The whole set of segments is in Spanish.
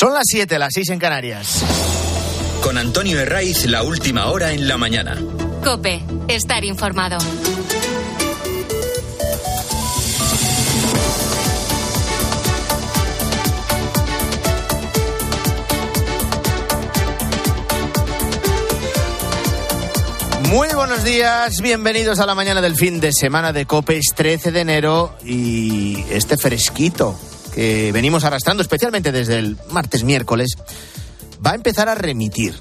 Son las 7, las 6 en Canarias. Con Antonio Herraiz, la última hora en la mañana. Cope, estar informado. Muy buenos días, bienvenidos a la mañana del fin de semana de Copes 13 de enero y este fresquito que venimos arrastrando especialmente desde el martes miércoles va a empezar a remitir.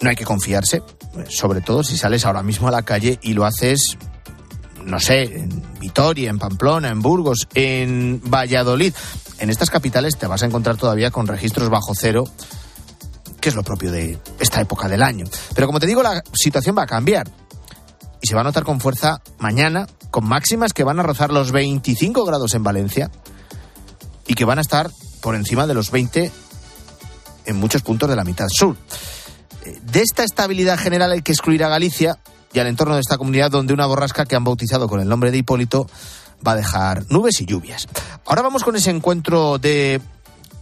No hay que confiarse, sobre todo si sales ahora mismo a la calle y lo haces no sé, en Vitoria, en Pamplona, en Burgos, en Valladolid. En estas capitales te vas a encontrar todavía con registros bajo cero que es lo propio de esta época del año. Pero como te digo, la situación va a cambiar y se va a notar con fuerza mañana, con máximas que van a rozar los 25 grados en Valencia y que van a estar por encima de los 20 en muchos puntos de la mitad sur. De esta estabilidad general hay que excluir a Galicia y al entorno de esta comunidad donde una borrasca que han bautizado con el nombre de Hipólito va a dejar nubes y lluvias. Ahora vamos con ese encuentro de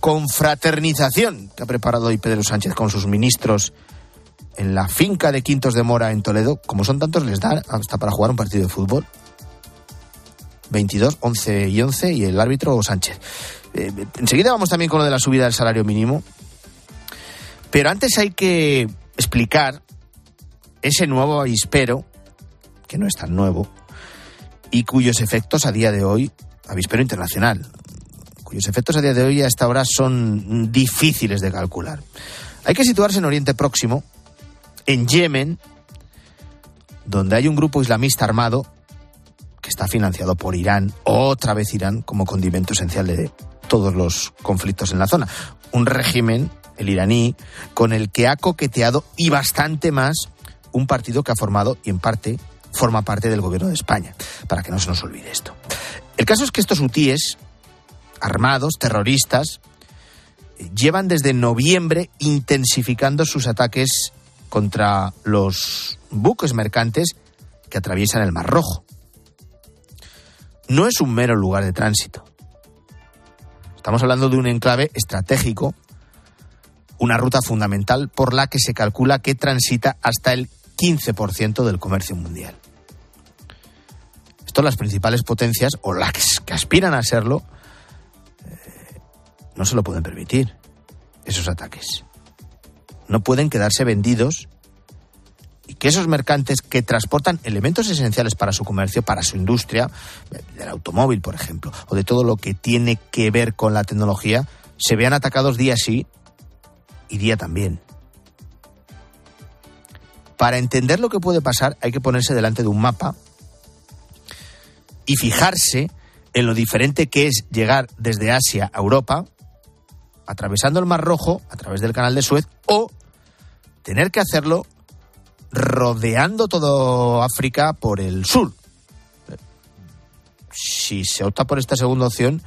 confraternización que ha preparado hoy Pedro Sánchez con sus ministros en la finca de Quintos de Mora en Toledo. Como son tantos, les da hasta para jugar un partido de fútbol. 22, 11 y 11 y el árbitro Sánchez. Eh, enseguida vamos también con lo de la subida del salario mínimo. Pero antes hay que explicar ese nuevo avispero, que no es tan nuevo, y cuyos efectos a día de hoy, avispero internacional, cuyos efectos a día de hoy a esta hora son difíciles de calcular. Hay que situarse en Oriente Próximo, en Yemen, donde hay un grupo islamista armado que está financiado por Irán, otra vez Irán, como condimento esencial de todos los conflictos en la zona. Un régimen, el iraní, con el que ha coqueteado y bastante más un partido que ha formado y en parte forma parte del gobierno de España, para que no se nos olvide esto. El caso es que estos hutíes armados, terroristas, llevan desde noviembre intensificando sus ataques contra los buques mercantes que atraviesan el Mar Rojo. No es un mero lugar de tránsito. Estamos hablando de un enclave estratégico, una ruta fundamental por la que se calcula que transita hasta el 15% del comercio mundial. Esto las principales potencias, o las que aspiran a serlo, no se lo pueden permitir, esos ataques. No pueden quedarse vendidos y que esos mercantes que transportan elementos esenciales para su comercio, para su industria, del automóvil, por ejemplo, o de todo lo que tiene que ver con la tecnología, se vean atacados día sí y día también. Para entender lo que puede pasar hay que ponerse delante de un mapa y fijarse en lo diferente que es llegar desde Asia a Europa atravesando el Mar Rojo a través del canal de Suez o tener que hacerlo rodeando todo África por el sur. Si se opta por esta segunda opción,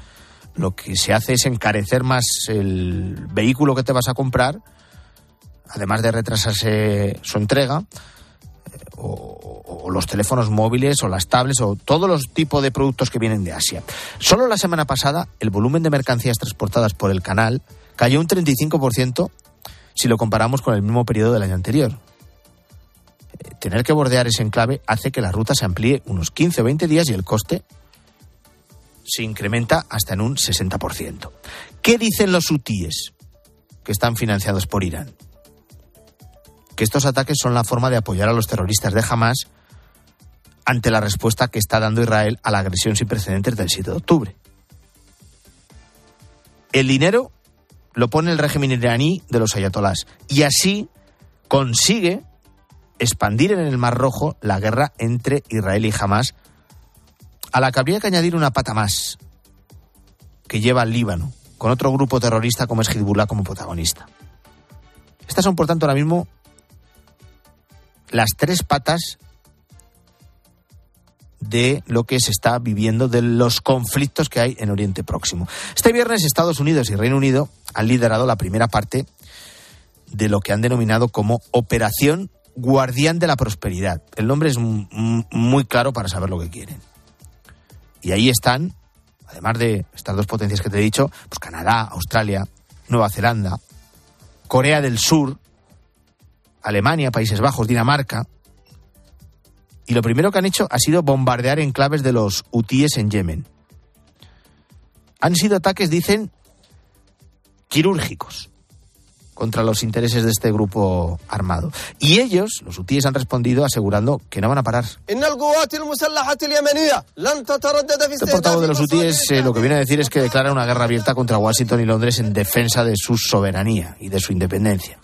lo que se hace es encarecer más el vehículo que te vas a comprar, además de retrasarse su entrega, eh, o, los teléfonos móviles o las tablets o todos los tipos de productos que vienen de Asia. Solo la semana pasada el volumen de mercancías transportadas por el canal cayó un 35% si lo comparamos con el mismo periodo del año anterior. Tener que bordear ese enclave hace que la ruta se amplíe unos 15 o 20 días y el coste se incrementa hasta en un 60%. ¿Qué dicen los hutíes que están financiados por Irán? Que estos ataques son la forma de apoyar a los terroristas de Hamas ante la respuesta que está dando Israel a la agresión sin precedentes del 7 de octubre. El dinero lo pone el régimen iraní de los ayatolás y así consigue expandir en el Mar Rojo la guerra entre Israel y Hamas, a la que habría que añadir una pata más, que lleva al Líbano, con otro grupo terrorista como es Hezbollah como protagonista. Estas son, por tanto, ahora mismo las tres patas de lo que se está viviendo, de los conflictos que hay en Oriente Próximo. Este viernes Estados Unidos y Reino Unido han liderado la primera parte de lo que han denominado como Operación Guardián de la Prosperidad. El nombre es muy claro para saber lo que quieren. Y ahí están, además de estas dos potencias que te he dicho, pues Canadá, Australia, Nueva Zelanda, Corea del Sur, Alemania, Países Bajos, Dinamarca. Y lo primero que han hecho ha sido bombardear enclaves de los hutíes en Yemen. Han sido ataques, dicen, quirúrgicos contra los intereses de este grupo armado. Y ellos, los hutíes, han respondido asegurando que no van a parar. Este portavoz de los hutíes eh, lo que viene a decir es que declara una guerra abierta contra Washington y Londres en defensa de su soberanía y de su independencia.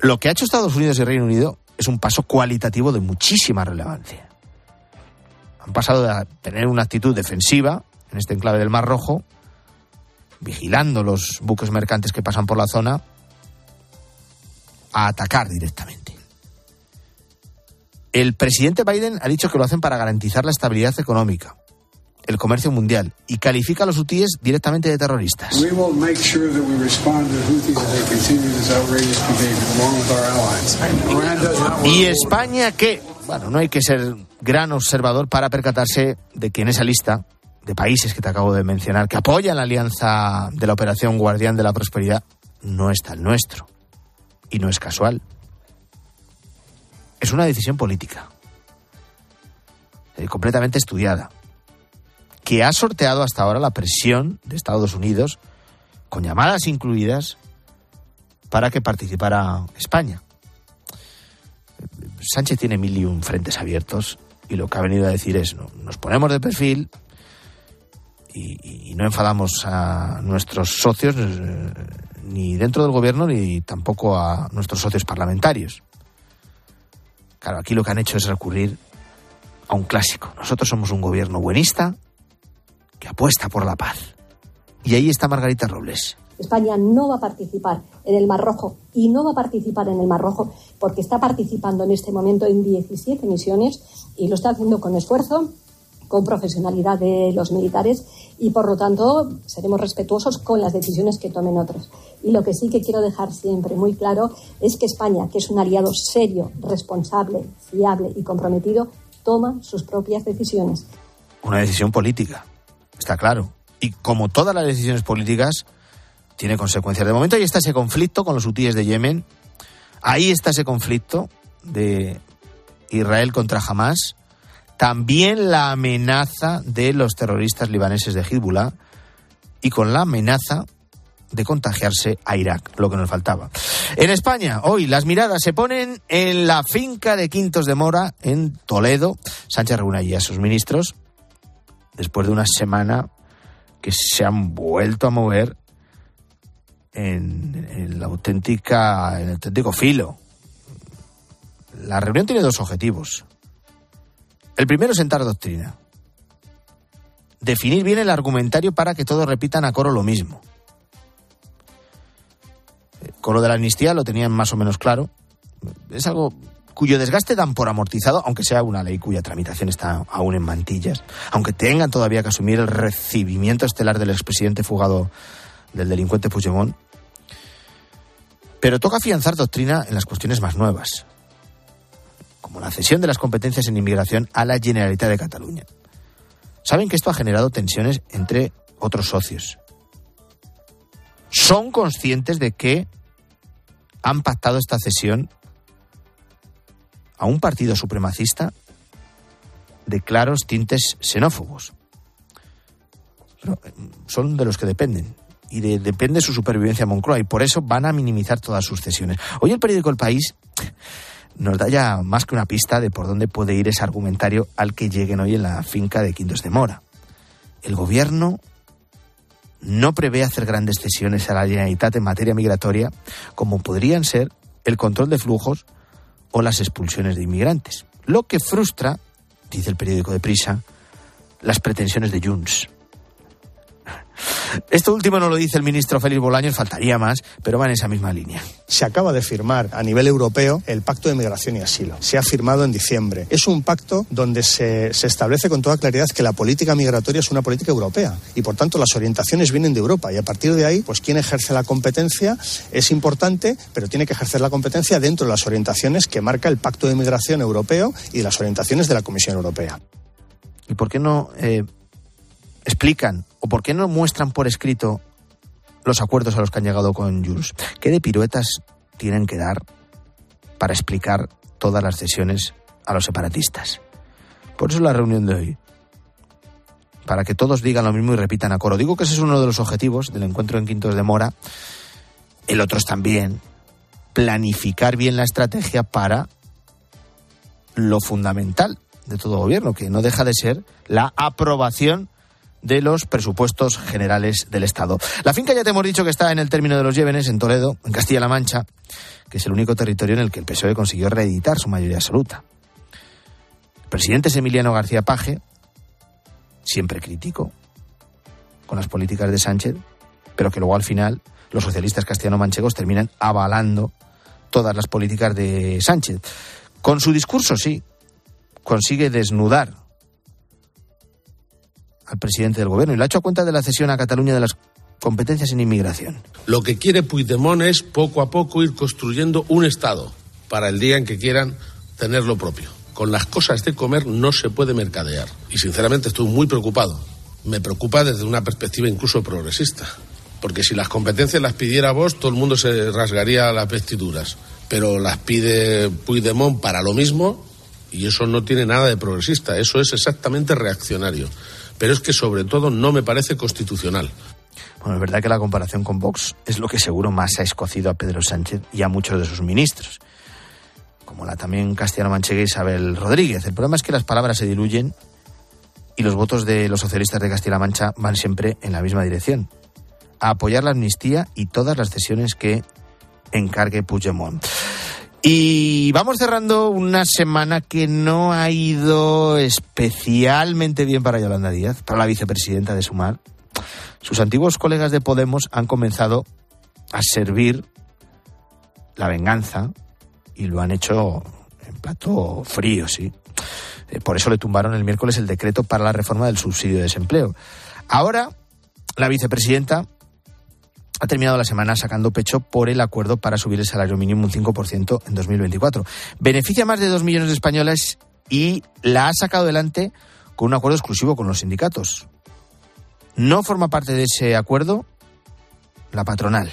Lo que ha hecho Estados Unidos y Reino Unido es un paso cualitativo de muchísima relevancia. Han pasado de tener una actitud defensiva en este enclave del Mar Rojo vigilando los buques mercantes que pasan por la zona, a atacar directamente. El presidente Biden ha dicho que lo hacen para garantizar la estabilidad económica, el comercio mundial y califica a los hutíes directamente de terroristas. ¿Y España qué? Bueno, no hay que ser gran observador para percatarse de que en esa lista de países que te acabo de mencionar, que apoyan la alianza de la Operación Guardián de la Prosperidad, no está el nuestro. Y no es casual. Es una decisión política, eh, completamente estudiada, que ha sorteado hasta ahora la presión de Estados Unidos, con llamadas incluidas, para que participara España. Sánchez tiene mil y un frentes abiertos y lo que ha venido a decir es, no, nos ponemos de perfil, y, no enfadamos a nuestros socios eh, ni dentro del gobierno ni tampoco a nuestros socios parlamentarios. Claro, aquí lo que han hecho es recurrir a un clásico. Nosotros somos un gobierno buenista que apuesta por la paz. Y ahí está Margarita Robles. España no va a participar en el Mar Rojo y no va a participar en el Mar Rojo porque está participando en este momento en 17 misiones y lo está haciendo con esfuerzo, con profesionalidad de los militares y por lo tanto seremos respetuosos con las decisiones que tomen otros. Y lo que sí que quiero dejar siempre muy claro es que España, que es un aliado serio, responsable, fiable y comprometido, toma sus propias decisiones. Una decisión política, está claro. Y como todas las decisiones políticas, tiene consecuencias. De momento ahí está ese conflicto con los hutíes de Yemen, ahí está ese conflicto de Israel contra Hamas, también la amenaza de los terroristas libaneses de Hezbollah y con la amenaza de contagiarse a Irak, lo que nos faltaba. En España, hoy las miradas se ponen en la finca de Quintos de Mora, en Toledo. Sánchez reúne allí a sus ministros después de una semana que se han vuelto a mover en, en la auténtica, en el auténtico filo. La reunión tiene dos objetivos. El primero es sentar doctrina. Definir bien el argumentario para que todos repitan a coro lo mismo. Con lo de la amnistía lo tenían más o menos claro. Es algo cuyo desgaste dan por amortizado, aunque sea una ley cuya tramitación está aún en mantillas, aunque tengan todavía que asumir el recibimiento estelar del expresidente fugado del delincuente Puigdemont. Pero toca afianzar doctrina en las cuestiones más nuevas, como la cesión de las competencias en inmigración a la Generalitat de Cataluña. Saben que esto ha generado tensiones entre otros socios. Son conscientes de que han pactado esta cesión a un partido supremacista de claros tintes xenófobos. Eh, son de los que dependen y de, depende su supervivencia Moncloa y por eso van a minimizar todas sus cesiones. Hoy el periódico El País nos da ya más que una pista de por dónde puede ir ese argumentario al que lleguen hoy en la finca de Quintos de Mora. El gobierno no prevé hacer grandes cesiones a la Generalitat en materia migratoria, como podrían ser el control de flujos o las expulsiones de inmigrantes. Lo que frustra, dice el periódico de Prisa, las pretensiones de Junts. Esto último no lo dice el ministro Félix Bolaños, faltaría más, pero va en esa misma línea. Se acaba de firmar a nivel europeo el Pacto de Migración y Asilo. Se ha firmado en diciembre. Es un pacto donde se, se establece con toda claridad que la política migratoria es una política europea y por tanto las orientaciones vienen de Europa y a partir de ahí, pues quien ejerce la competencia es importante, pero tiene que ejercer la competencia dentro de las orientaciones que marca el Pacto de Migración Europeo y las orientaciones de la Comisión Europea. ¿Y por qué no eh, explican o por qué no muestran por escrito los acuerdos a los que han llegado con Jules. ¿Qué de piruetas tienen que dar para explicar todas las cesiones a los separatistas? Por eso la reunión de hoy. Para que todos digan lo mismo y repitan a coro. Digo que ese es uno de los objetivos del encuentro en Quintos de Mora. El otro es también planificar bien la estrategia para lo fundamental de todo gobierno, que no deja de ser la aprobación de los presupuestos generales del Estado. La finca ya te hemos dicho que está en el término de los Llévenes, en Toledo, en Castilla-La Mancha, que es el único territorio en el que el PSOE consiguió reeditar su mayoría absoluta. El presidente es Emiliano García Paje, siempre crítico con las políticas de Sánchez, pero que luego al final los socialistas castellano-manchegos terminan avalando todas las políticas de Sánchez. Con su discurso, sí, consigue desnudar al presidente del gobierno y lo ha hecho a cuenta de la cesión a Cataluña de las competencias en inmigración. Lo que quiere Puigdemont es poco a poco ir construyendo un Estado para el día en que quieran tener lo propio. Con las cosas de comer no se puede mercadear. Y sinceramente estoy muy preocupado. Me preocupa desde una perspectiva incluso progresista. Porque si las competencias las pidiera vos, todo el mundo se rasgaría las vestiduras. Pero las pide Puigdemont para lo mismo y eso no tiene nada de progresista. Eso es exactamente reaccionario pero es que sobre todo no me parece constitucional. Bueno, es verdad que la comparación con Vox es lo que seguro más ha escocido a Pedro Sánchez y a muchos de sus ministros, como la también castellano-manchega Isabel Rodríguez. El problema es que las palabras se diluyen y los votos de los socialistas de Castilla-La Mancha van siempre en la misma dirección, a apoyar la amnistía y todas las cesiones que encargue Puigdemont. Y vamos cerrando una semana que no ha ido especialmente bien para Yolanda Díaz, para la vicepresidenta de Sumar. Sus antiguos colegas de Podemos han comenzado a servir la venganza y lo han hecho en plato frío, sí. Eh, por eso le tumbaron el miércoles el decreto para la reforma del subsidio de desempleo. Ahora, la vicepresidenta ha terminado la semana sacando pecho por el acuerdo para subir el salario mínimo un 5% en 2024. Beneficia a más de dos millones de españoles y la ha sacado adelante con un acuerdo exclusivo con los sindicatos. No forma parte de ese acuerdo la patronal.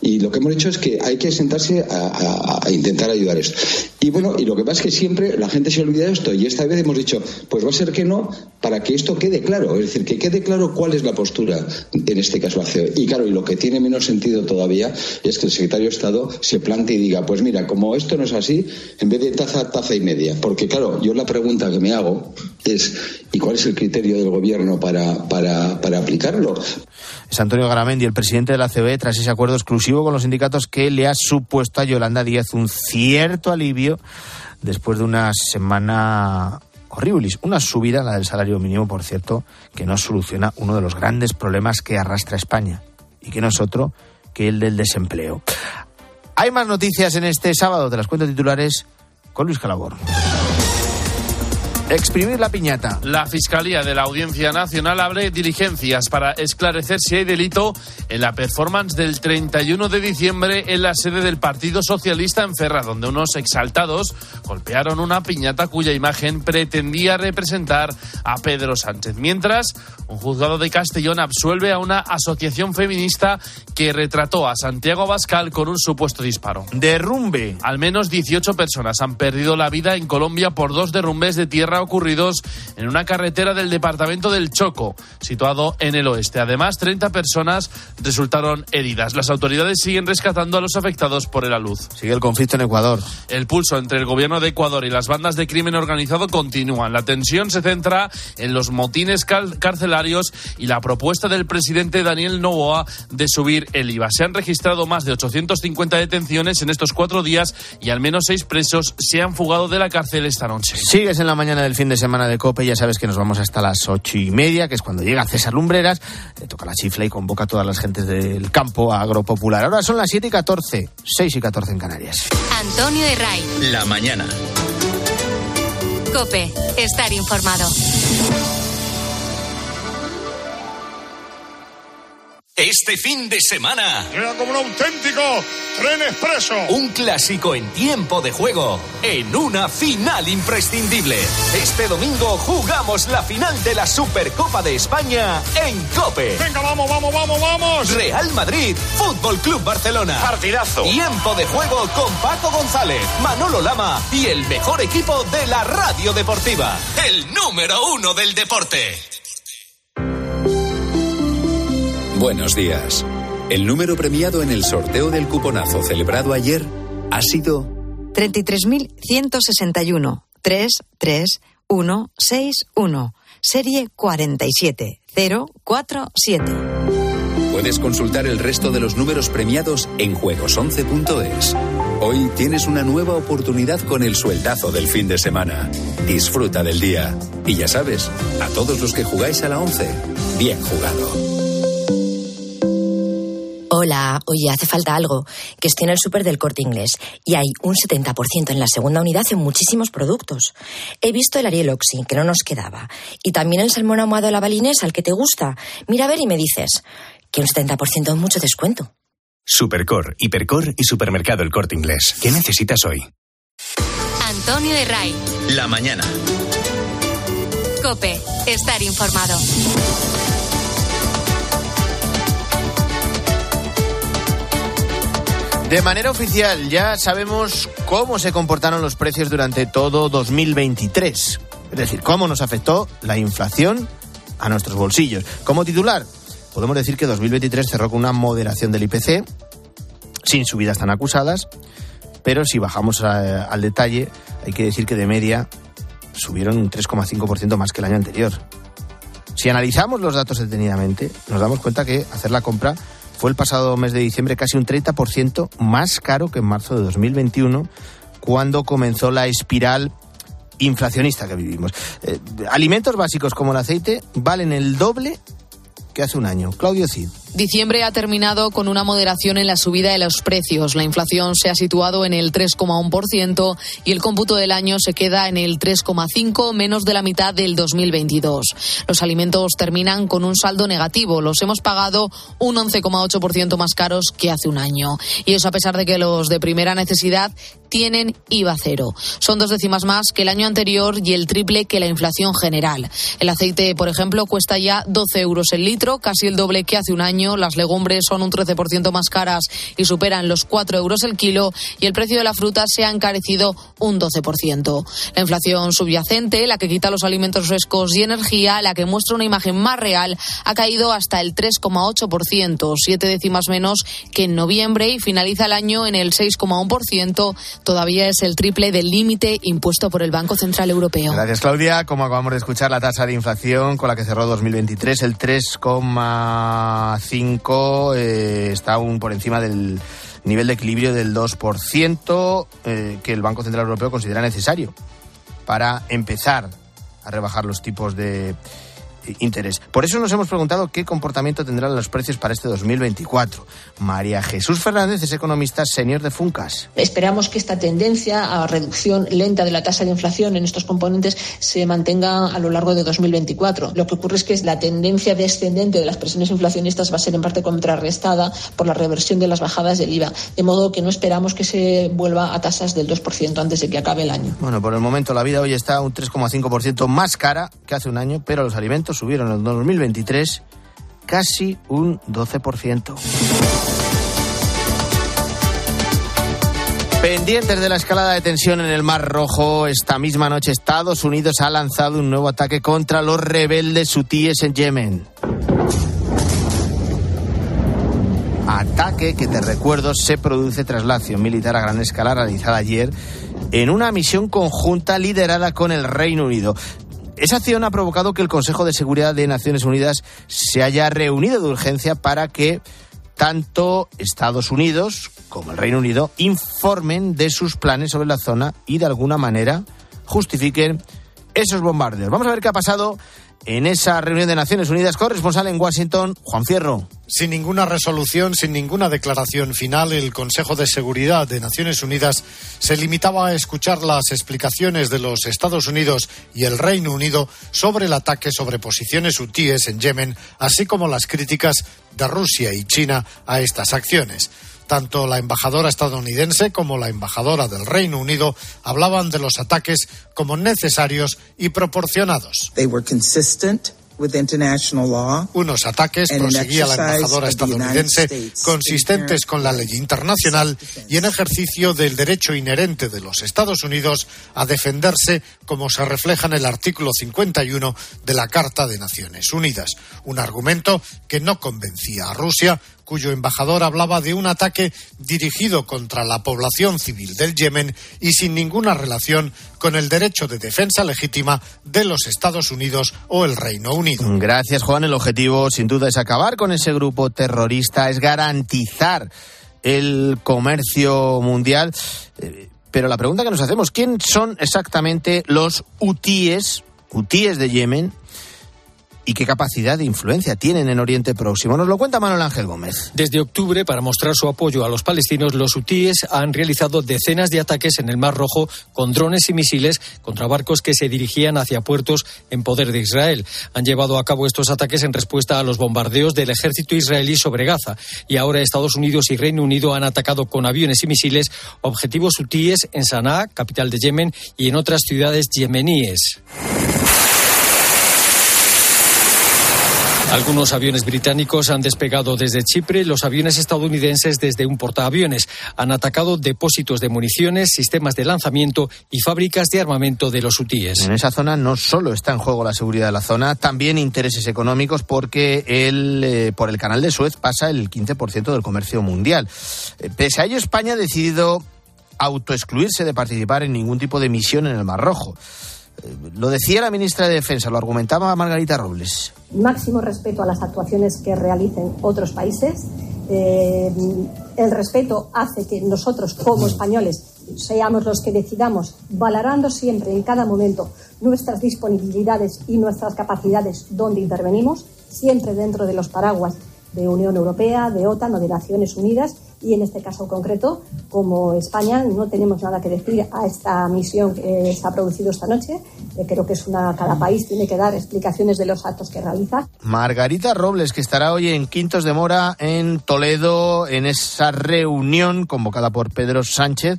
Y lo que hemos hecho es que hay que sentarse a, intentar ayudar esto. Y bueno, y lo que pasa es que siempre la gente se olvida de esto y esta vez hemos dicho, pues va a ser que no, para que esto quede claro. Es decir, que quede claro cuál es la postura, en este caso la CEO. Y claro, y lo que tiene menos sentido todavía es que el secretario de Estado se plante y diga, pues mira, como esto no es así, en vez de taza, taza y media. Porque claro, yo la pregunta que me hago es, ¿y cuál es el criterio del gobierno para, para aplicarlo? Es Antonio Garamendi, el presidente de la CBE, tras ese acuerdo exclusivo con los sindicatos que le ha supuesto a Yolanda Díaz un cierto alivio después de una semana horrible. Una subida, la del salario mínimo, por cierto, que no soluciona uno de los grandes problemas que arrastra España y que no es otro que el del desempleo. Hay más noticias en este sábado, de las cuentas titulares con Luis Calabor. Exprimir la piñata. La Fiscalía de la Audiencia Nacional abre diligencias para esclarecer si hay delito en la performance del 31 de diciembre en la sede del Partido Socialista en Ferra, donde unos exaltados golpearon una piñata cuya imagen pretendía representar a Pedro Sánchez. Mientras, un juzgado de Castellón absuelve a una asociación feminista que retrató a Santiago Abascal con un supuesto disparo. Derrumbe. Al menos 18 personas han perdido la vida en Colombia por dos derrumbes de tierra ocurridos en una carretera del departamento del Choco, situado en el oeste. Además, 30 personas resultaron heridas. Las autoridades siguen rescatando a los afectados por el alud. Sigue el conflicto en Ecuador. El pulso entre el gobierno de Ecuador y las bandas de crimen organizado continúa. La tensión se centra en los motines carcelarios y la propuesta del presidente Daniel Novoa de subir el IVA. Se han registrado más de 850 detenciones en estos cuatro días y al menos seis presos se han fugado de la cárcel esta noche. Sigues en la mañana de el fin de semana de COPE. Ya sabes que nos vamos hasta las ocho y media, que es cuando llega César Lumbreras, le toca la chifla y convoca a todas las gentes del campo agropopular. Ahora son las siete y catorce, seis y catorce en Canarias. Antonio Herray. La mañana. COPE. Estar informado. Este fin de semana. Queda como un auténtico tren expreso. Un clásico en tiempo de juego. En una final imprescindible. Este domingo jugamos la final de la Supercopa de España en Cope. Venga, vamos, vamos, vamos, vamos. Real Madrid, Fútbol Club Barcelona. Partidazo. Tiempo de juego con Paco González, Manolo Lama y el mejor equipo de la radio deportiva. El número uno del deporte. Buenos días. El número premiado en el sorteo del cuponazo celebrado ayer ha sido 33.161 33161 serie 47047. Puedes consultar el resto de los números premiados en juegos11.es. Hoy tienes una nueva oportunidad con el sueldazo del fin de semana. Disfruta del día. Y ya sabes, a todos los que jugáis a la 11, bien jugado. Hola, oye, hace falta algo. Que estoy en el súper del corte inglés y hay un 70% en la segunda unidad en muchísimos productos. He visto el Ariel Oxy, que no nos quedaba. Y también el salmón ahumado a la balinesa, al que te gusta. Mira a ver y me dices que un 70% es mucho descuento. Supercor, Hipercor y Supermercado El Corte Inglés. ¿Qué necesitas hoy? Antonio de Ray. La mañana. Cope. Estar informado. De manera oficial, ya sabemos cómo se comportaron los precios durante todo 2023. Es decir, cómo nos afectó la inflación a nuestros bolsillos. Como titular, podemos decir que 2023 cerró con una moderación del IPC, sin subidas tan acusadas, pero si bajamos a- al detalle, hay que decir que de media subieron un 3,5% más que el año anterior. Si analizamos los datos detenidamente, nos damos cuenta que hacer la compra fue el pasado mes de diciembre casi un 30% más caro que en marzo de 2021, cuando comenzó la espiral inflacionista que vivimos. Eh, alimentos básicos como el aceite valen el doble que hace un año. Claudio Cid. Diciembre ha terminado con una moderación en la subida de los precios. La inflación se ha situado en el 3,1% y el cómputo del año se queda en el 3,5, menos de la mitad del 2022. Los alimentos terminan con un saldo negativo. Los hemos pagado un 11,8% más caros que hace un año. Y eso a pesar de que los de primera necesidad tienen IVA cero. Son dos décimas más que el año anterior y el triple que la inflación general. El aceite, por ejemplo, cuesta ya 12 euros el litro, casi el doble que hace un año. Las legumbres son un 13% más caras y superan los 4 euros el kilo. Y el precio de la fruta se ha encarecido un 12%. La inflación subyacente, la que quita los alimentos frescos y energía, la que muestra una imagen más real, ha caído hasta el 3,8%, siete décimas menos que en noviembre y finaliza el año en el 6,1%. Todavía es el triple del límite impuesto por el Banco Central Europeo. Gracias, Claudia. Como acabamos de escuchar, la tasa de inflación con la que cerró 2023, el 3,5, eh, está aún por encima del nivel de equilibrio del 2% eh, que el Banco Central Europeo considera necesario para empezar a rebajar los tipos de interés. Por eso nos hemos preguntado qué comportamiento tendrán los precios para este 2024. María Jesús Fernández es economista senior de Funcas. Esperamos que esta tendencia a reducción lenta de la tasa de inflación en estos componentes se mantenga a lo largo de 2024. Lo que ocurre es que la tendencia descendente de las presiones inflacionistas va a ser en parte contrarrestada por la reversión de las bajadas del IVA, de modo que no esperamos que se vuelva a tasas del 2% antes de que acabe el año. Bueno, por el momento la vida hoy está un 3,5% más cara que hace un año, pero los alimentos subieron en 2023 casi un 12%. Pendientes de la escalada de tensión en el Mar Rojo, esta misma noche Estados Unidos ha lanzado un nuevo ataque contra los rebeldes hutíes en Yemen. Ataque que, te recuerdo, se produce tras la acción militar a gran escala realizada ayer en una misión conjunta liderada con el Reino Unido. Esa acción ha provocado que el Consejo de Seguridad de Naciones Unidas se haya reunido de urgencia para que tanto Estados Unidos como el Reino Unido informen de sus planes sobre la zona y de alguna manera justifiquen esos bombardeos. Vamos a ver qué ha pasado en esa reunión de Naciones Unidas. Corresponsal en Washington, Juan Fierro. Sin ninguna resolución, sin ninguna declaración final, el Consejo de Seguridad de Naciones Unidas se limitaba a escuchar las explicaciones de los Estados Unidos y el Reino Unido sobre el ataque sobre posiciones hutíes en Yemen, así como las críticas de Rusia y China a estas acciones. Tanto la embajadora estadounidense como la embajadora del Reino Unido hablaban de los ataques como necesarios y proporcionados. Unos ataques, proseguía la embajadora estadounidense, consistentes con la ley internacional y en ejercicio del derecho inherente de los Estados Unidos a defenderse, como se refleja en el artículo 51 de la Carta de Naciones Unidas. Un argumento que no convencía a Rusia, cuyo embajador hablaba de un ataque dirigido contra la población civil del Yemen y sin ninguna relación con el derecho de defensa legítima de los Estados Unidos o el Reino Unido. Gracias, Juan. El objetivo, sin duda, es acabar con ese grupo terrorista, es garantizar el comercio mundial. Eh, pero la pregunta que nos hacemos, ¿quién son exactamente los hutíes, hutíes de Yemen? Y qué capacidad de influencia tienen en Oriente Próximo. Nos lo cuenta Manuel Ángel Gómez. Desde octubre, para mostrar su apoyo a los palestinos, los hutíes han realizado decenas de ataques en el Mar Rojo con drones y misiles contra barcos que se dirigían hacia puertos en poder de Israel. Han llevado a cabo estos ataques en respuesta a los bombardeos del ejército israelí sobre Gaza. Y ahora Estados Unidos y Reino Unido han atacado con aviones y misiles objetivos hutíes en Sanaa, capital de Yemen, y en otras ciudades yemeníes. Algunos aviones británicos han despegado desde Chipre, los aviones estadounidenses desde un portaaviones. Han atacado depósitos de municiones, sistemas de lanzamiento y fábricas de armamento de los hutíes. En esa zona no solo está en juego la seguridad de la zona, también intereses económicos porque el, eh, por el canal de Suez pasa el 15% del comercio mundial. Eh, pese a ello, España ha decidido autoexcluirse de participar en ningún tipo de misión en el Mar Rojo. Lo decía la ministra de Defensa, lo argumentaba Margarita Robles. Máximo respeto a las actuaciones que realicen otros países. Eh, el respeto hace que nosotros, como españoles, seamos los que decidamos, valorando siempre en cada momento nuestras disponibilidades y nuestras capacidades donde intervenimos, siempre dentro de los paraguas de Unión Europea, de OTAN o de Naciones Unidas y en este caso concreto, como España, no tenemos nada que decir a esta misión que se ha producido esta noche. Eh, creo que es una, cada país tiene que dar explicaciones de los actos que realiza. Margarita Robles, que estará hoy en Quintos de Mora, en Toledo, en esa reunión convocada por Pedro Sánchez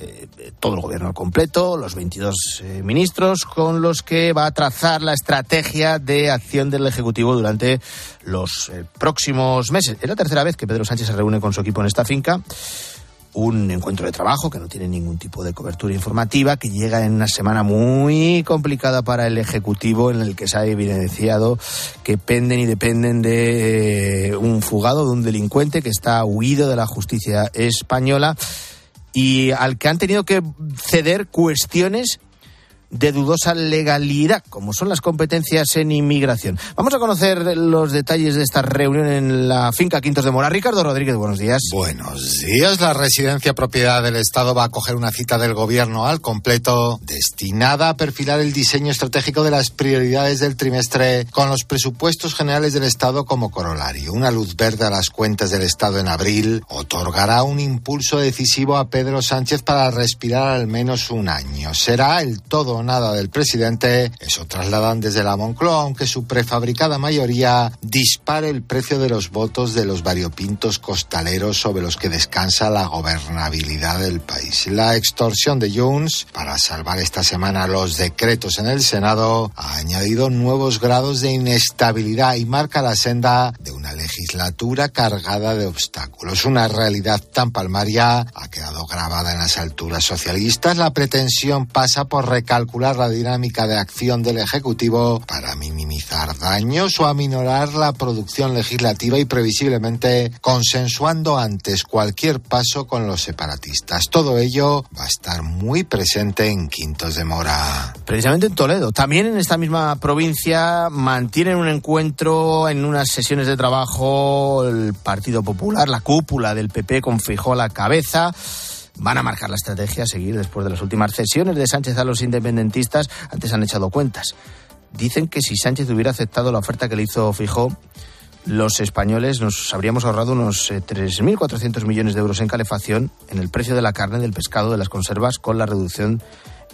eh, todo el gobierno al completo, los 22 eh, ministros, con los que va a trazar la estrategia de acción del Ejecutivo durante los eh, próximos meses. Es la tercera vez que Pedro Sánchez se reúne con su equipo en esta finca un encuentro de trabajo que no tiene ningún tipo de cobertura informativa, que llega en una semana muy complicada para el Ejecutivo, en el que se ha evidenciado que penden y dependen de un fugado, de un delincuente que está huido de la justicia española y al que han tenido que ceder cuestiones de dudosa legalidad, como son las competencias en inmigración. Vamos a conocer los detalles de esta reunión en la finca Quintos de Mora. Ricardo Rodríguez, buenos días. Buenos días. La residencia propiedad del Estado va a acoger una cita del Gobierno al completo destinada a perfilar el diseño estratégico de las prioridades del trimestre con los presupuestos generales del Estado como corolario. Una luz verde a las cuentas del Estado en abril otorgará un impulso decisivo a Pedro Sánchez para respirar al menos un año. Será el todo nada del presidente, eso trasladan desde la Moncloa, aunque su prefabricada mayoría dispare el precio de los votos de los variopintos costaleros sobre los que descansa la gobernabilidad del país. La extorsión de Junts para salvar esta semana los decretos en el Senado ha añadido nuevos grados de inestabilidad y marca la senda de una legislatura cargada de obstáculos. Una realidad tan palmaria ha quedado grabada en las alturas socialistas. La pretensión pasa por recalcular la dinámica de acción del Ejecutivo para minimizar daños o aminorar la producción legislativa y previsiblemente consensuando antes cualquier paso con los separatistas. Todo ello va a estar muy presente en Quintos de Mora. Precisamente en Toledo. También en esta misma provincia mantienen un encuentro en unas sesiones de trabajo el Partido Popular, la cúpula del PP con Fijó la cabeza van a marcar la estrategia a seguir después de las últimas cesiones de Sánchez a los independentistas. Antes han echado cuentas. Dicen que si Sánchez hubiera aceptado la oferta que le hizo Fijó, los españoles nos habríamos ahorrado unos 3.400 millones de euros en calefacción en el precio de la carne, del pescado, de las conservas, con la reducción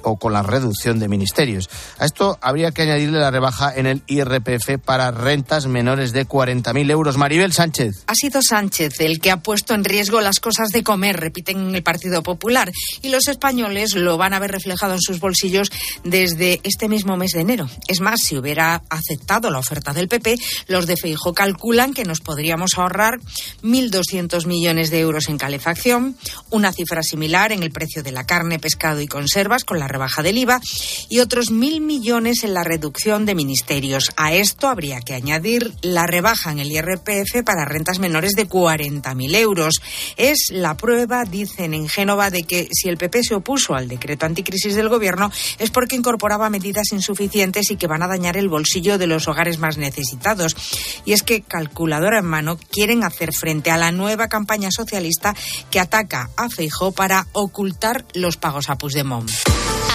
o con la reducción de ministerios. A esto habría que añadirle la rebaja en el IRPF para rentas menores de 40.000 euros. Maribel Sánchez. Ha sido Sánchez el que ha puesto en riesgo las cosas de comer, repiten en el Partido Popular, y los españoles lo van a ver reflejado en sus bolsillos desde este mismo mes de enero. Es más, si hubiera aceptado la oferta del PP, los de Feijo calculan que nos podríamos ahorrar 1.200 millones de euros en calefacción, una cifra similar en el precio de la carne, pescado y conservas, con la rebaja del IVA y otros mil millones en la reducción de ministerios. A esto habría que añadir la rebaja en el IRPF para rentas menores de 40.000 euros. Es la prueba, dicen en Génova, de que si el PP se opuso al decreto anticrisis del gobierno es porque incorporaba medidas insuficientes y que van a dañar el bolsillo de los hogares más necesitados. Y es que, calculadora en mano, quieren hacer frente a la nueva campaña socialista que ataca a Feijó para ocultar los pagos a Puigdemont.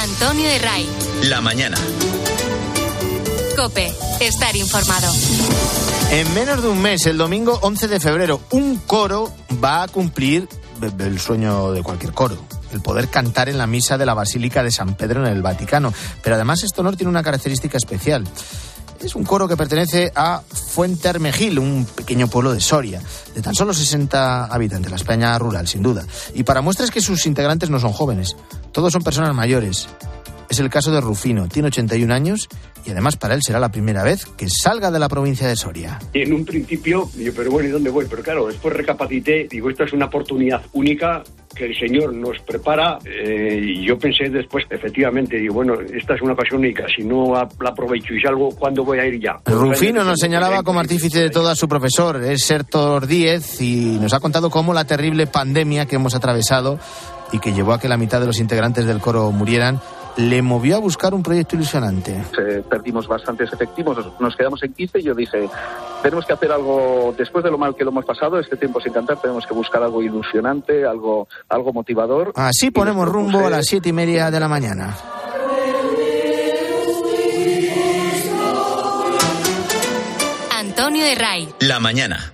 Antonio de Ray. La mañana. Cope, estar informado. En menos de un mes, el domingo 11 de febrero, un coro va a cumplir el sueño de cualquier coro el poder cantar en la misa de la Basílica de San Pedro en el Vaticano. Pero además este honor tiene una característica especial. Es un coro que pertenece a Fuente Armejil, un pequeño pueblo de Soria, de tan solo 60 habitantes, la España rural, sin duda. Y para muestras que sus integrantes no son jóvenes, todos son personas mayores. Es el caso de Rufino, tiene 81 años y además para él será la primera vez que salga de la provincia de Soria. En un principio, yo, pero bueno, ¿y dónde voy? Pero claro, después recapacité, digo, esta es una oportunidad única que el Señor nos prepara eh, y yo pensé después, efectivamente, digo, bueno, esta es una ocasión única, si no la aprovecho y salgo, ¿cuándo voy a ir ya? Rufino nos señalaba como artífice de todo a su profesor, es Sertor Díez, y nos ha contado cómo la terrible pandemia que hemos atravesado y que llevó a que la mitad de los integrantes del coro murieran, le movió a buscar un proyecto ilusionante. perdimos bastantes efectivos, nos quedamos en 15 y yo dije, tenemos que hacer algo, después de lo mal que lo hemos pasado, este tiempo sin cantar, tenemos que buscar algo ilusionante, algo, algo motivador. Así ponemos rumbo a las siete y media de la mañana. Antonio de Ray. La mañana.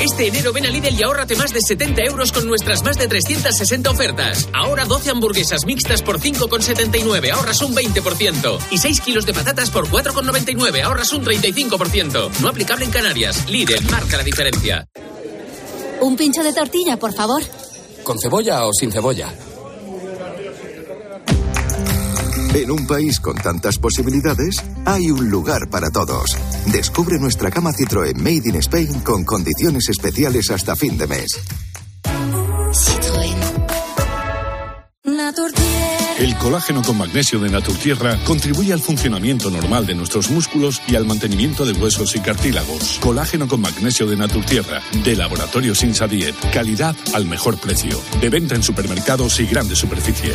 Este enero ven a Lidl y ahórrate más de 70 euros con nuestras más de 360 ofertas. Ahora 12 hamburguesas mixtas por 5,79, ahorras un 20%. Y 6 kilos de patatas por 4,99, ahorras un 35%. No aplicable en Canarias. Lidl marca la diferencia. Un pincho de tortilla, por favor. ¿Con cebolla o sin cebolla? En un país con tantas posibilidades, hay un lugar para todos. Descubre nuestra cama Citroën Made in Spain con condiciones especiales hasta fin de mes. Citroën. El colágeno con magnesio de Naturtierra contribuye al funcionamiento normal de nuestros músculos y al mantenimiento de huesos y cartílagos. Colágeno con magnesio de Naturtierra, de Laboratorio Sinsa Diet. Calidad al mejor precio. De venta en supermercados y grandes superficies.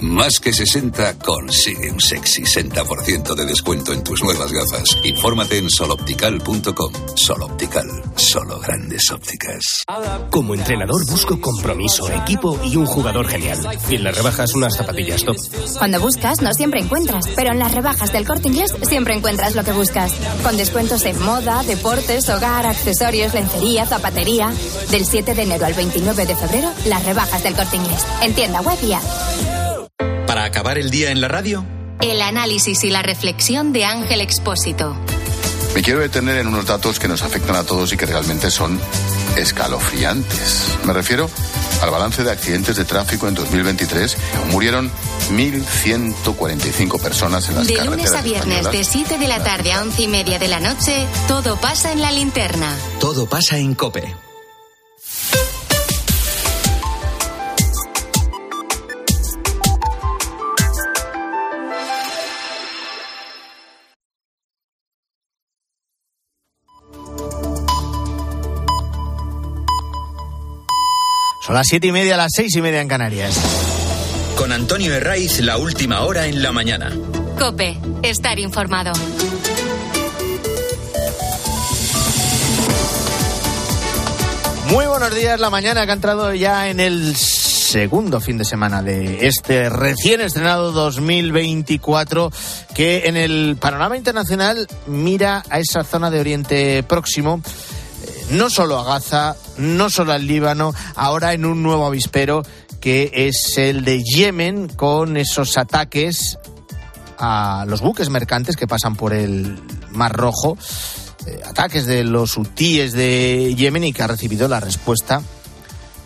Más que 60 consigue un sexy 60% de descuento en tus nuevas gafas. Infórmate en soloptical.com. Soloptical, solo grandes ópticas. Como entrenador busco compromiso, equipo y un jugador genial. Y en las rebajas unas zapatillas top. Cuando buscas no siempre encuentras, pero en las rebajas del Corte Inglés siempre encuentras lo que buscas. Con descuentos en moda, deportes, hogar, accesorios, lencería, zapatería. Del 7 de enero al 29 de febrero, las rebajas del Corte Inglés. En tienda web y app. Acabar el día en la radio, El análisis y la reflexión de Ángel Expósito. Me quiero detener en unos datos que nos afectan a todos y que realmente son escalofriantes. Me refiero al balance de accidentes de tráfico en 2023. Murieron 1.145 personas en las de carreteras. De lunes a viernes, de 7 de la tarde a 11 y media de la noche, todo pasa en la linterna. Todo pasa en Cope. Son las siete y media, las seis y media en Canarias. Con Antonio Herraiz, la última hora en la mañana. Cope, estar informado. Muy buenos días, la mañana que ha entrado ya en el segundo fin de semana de este recién estrenado 2024 que en el panorama internacional mira a esa zona de Oriente Próximo no solo a Gaza, no solo al Líbano, ahora en un nuevo avispero que es el de Yemen con esos ataques a los buques mercantes que pasan por el Mar Rojo, eh, ataques de los hutíes de Yemen y que ha recibido la respuesta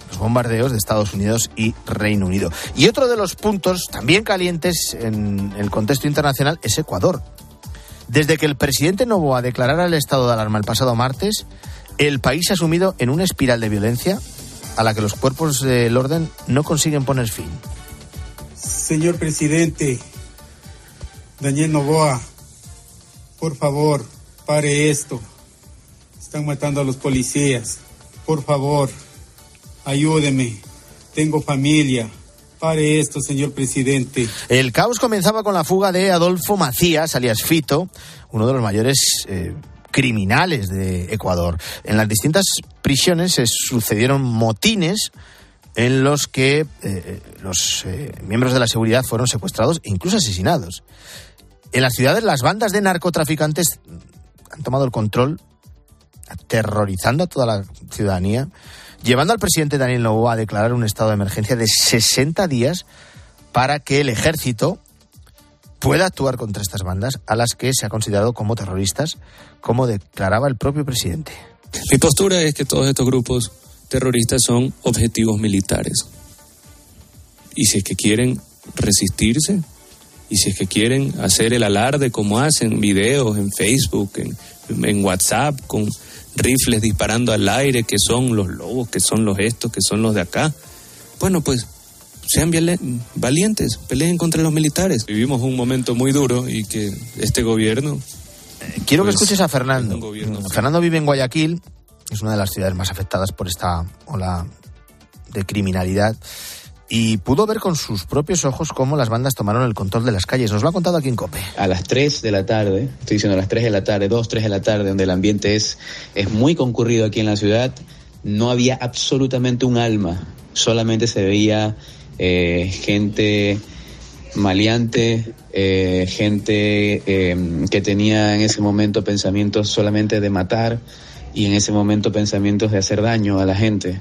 los bombardeos de Estados Unidos y Reino Unido. Y otro de los puntos también calientes en el contexto internacional es Ecuador. Desde que el presidente Novoa declarara el estado de alarma el pasado martes, el país ha sumido en una espiral de violencia a la que los cuerpos del orden no consiguen poner fin. Señor presidente, Daniel Novoa, por favor, pare esto. Están matando a los policías. Por favor, ayúdeme. Tengo familia. Pare esto, señor presidente. El caos comenzaba con la fuga de Adolfo Macías, alias Fito, uno de los mayores eh, criminales de Ecuador. En las distintas prisiones se sucedieron motines en los que eh, los eh, miembros de la seguridad fueron secuestrados e incluso asesinados. En las ciudades las bandas de narcotraficantes han tomado el control, aterrorizando a toda la ciudadanía, llevando al presidente Daniel Novoa a declarar un estado de emergencia de 60 días para que el ejército pueda actuar contra estas bandas a las que se ha considerado como terroristas, como declaraba el propio presidente. Mi postura es que todos estos grupos terroristas son objetivos militares. Y si es que quieren resistirse, y si es que quieren hacer el alarde como hacen videos en Facebook, en, en WhatsApp, con rifles disparando al aire, que son los lobos, que son los estos, que son los de acá, bueno, pues sean valientes, peleen contra los militares. Vivimos un momento muy duro y que este gobierno... Eh, quiero que pues, escuches a Fernando. Fernando vive en Guayaquil, es una de las ciudades más afectadas por esta ola de criminalidad y pudo ver con sus propios ojos cómo las bandas tomaron el control de las calles. Nos lo ha contado aquí en COPE. A las 3 de la tarde, estoy diciendo a las 3 de la tarde, 2, 3 de la tarde, donde el ambiente es, es muy concurrido aquí en la ciudad, no había absolutamente un alma, solamente se veía eh, gente maleante, eh, gente eh, que tenía en ese momento pensamientos solamente de matar y en ese momento pensamientos de hacer daño a la gente.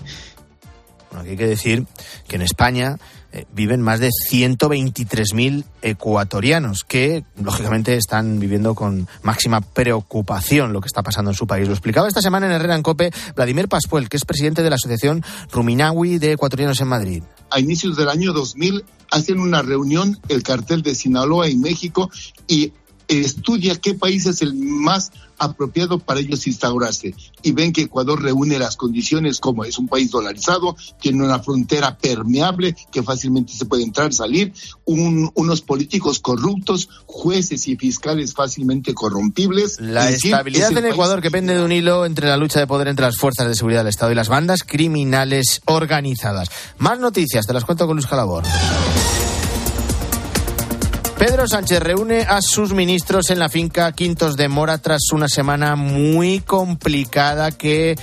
Bueno, aquí hay que decir que en España eh, viven más de 123.000 ecuatorianos que, lógicamente, están viviendo con máxima preocupación lo que está pasando en su país. Lo explicaba esta semana en Herrera en Cope Vladimir Pascuel, que es presidente de la Asociación Ruminawi de Ecuatorianos en Madrid. A inicios del año 2000 hacen una reunión el cartel de Sinaloa y México y estudia qué país es el más apropiado para ellos instaurarse y ven que Ecuador reúne las condiciones como es un país dolarizado, tiene una frontera permeable que fácilmente se puede entrar, salir, unos políticos corruptos, jueces y fiscales fácilmente corrompibles. La estabilidad en Ecuador que pende de un hilo entre la lucha de poder entre las fuerzas de seguridad del Estado y las bandas criminales organizadas. Más noticias, te las cuento con Luis Calabor. Pedro Sánchez reúne a sus ministros en la finca Quintos de Mora tras una semana muy complicada que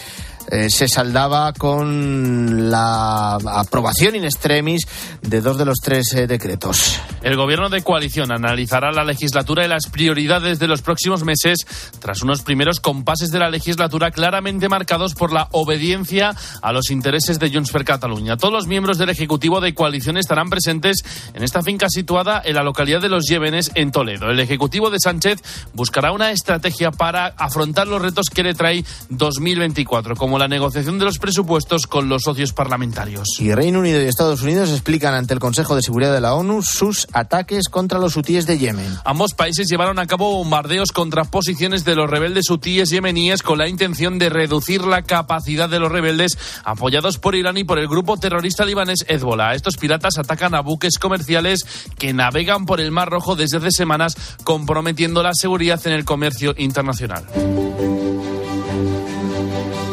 eh, se saldaba con la aprobación in extremis de dos de los tres eh, decretos. El gobierno de coalición analizará la legislatura y las prioridades de los próximos meses tras unos primeros compases de la legislatura claramente marcados por la obediencia a los intereses de Junts per Catalunya. Todos los miembros del Ejecutivo de coalición estarán presentes en esta finca situada en la localidad de Los Llévenes, en Toledo. El Ejecutivo de Sánchez buscará una estrategia para afrontar los retos que le trae 2024, como la negociación de los presupuestos con los socios parlamentarios. Y Reino Unido y Estados Unidos explican ante el Consejo de Seguridad de la ONU sus ataques contra los hutíes de Yemen. Ambos países llevaron a cabo bombardeos contra posiciones de los rebeldes hutíes yemeníes con la intención de reducir la capacidad de los rebeldes apoyados por Irán y por el grupo terrorista libanés Hezbollah. Estos piratas atacan a buques comerciales que navegan por el Mar Rojo desde hace semanas, comprometiendo la seguridad en el comercio internacional.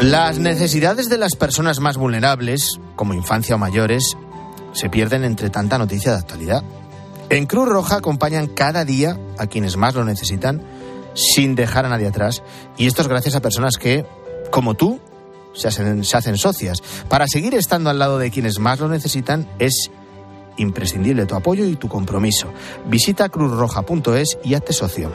Las necesidades de las personas más vulnerables, como infancia o mayores, se pierden entre tanta noticia de actualidad. En Cruz Roja acompañan cada día a quienes más lo necesitan, sin dejar a nadie atrás. Y esto es gracias a personas que, como tú, se hacen, se hacen socias. Para seguir estando al lado de quienes más lo necesitan es imprescindible tu apoyo y tu compromiso. Visita cruzroja.es y hazte socio.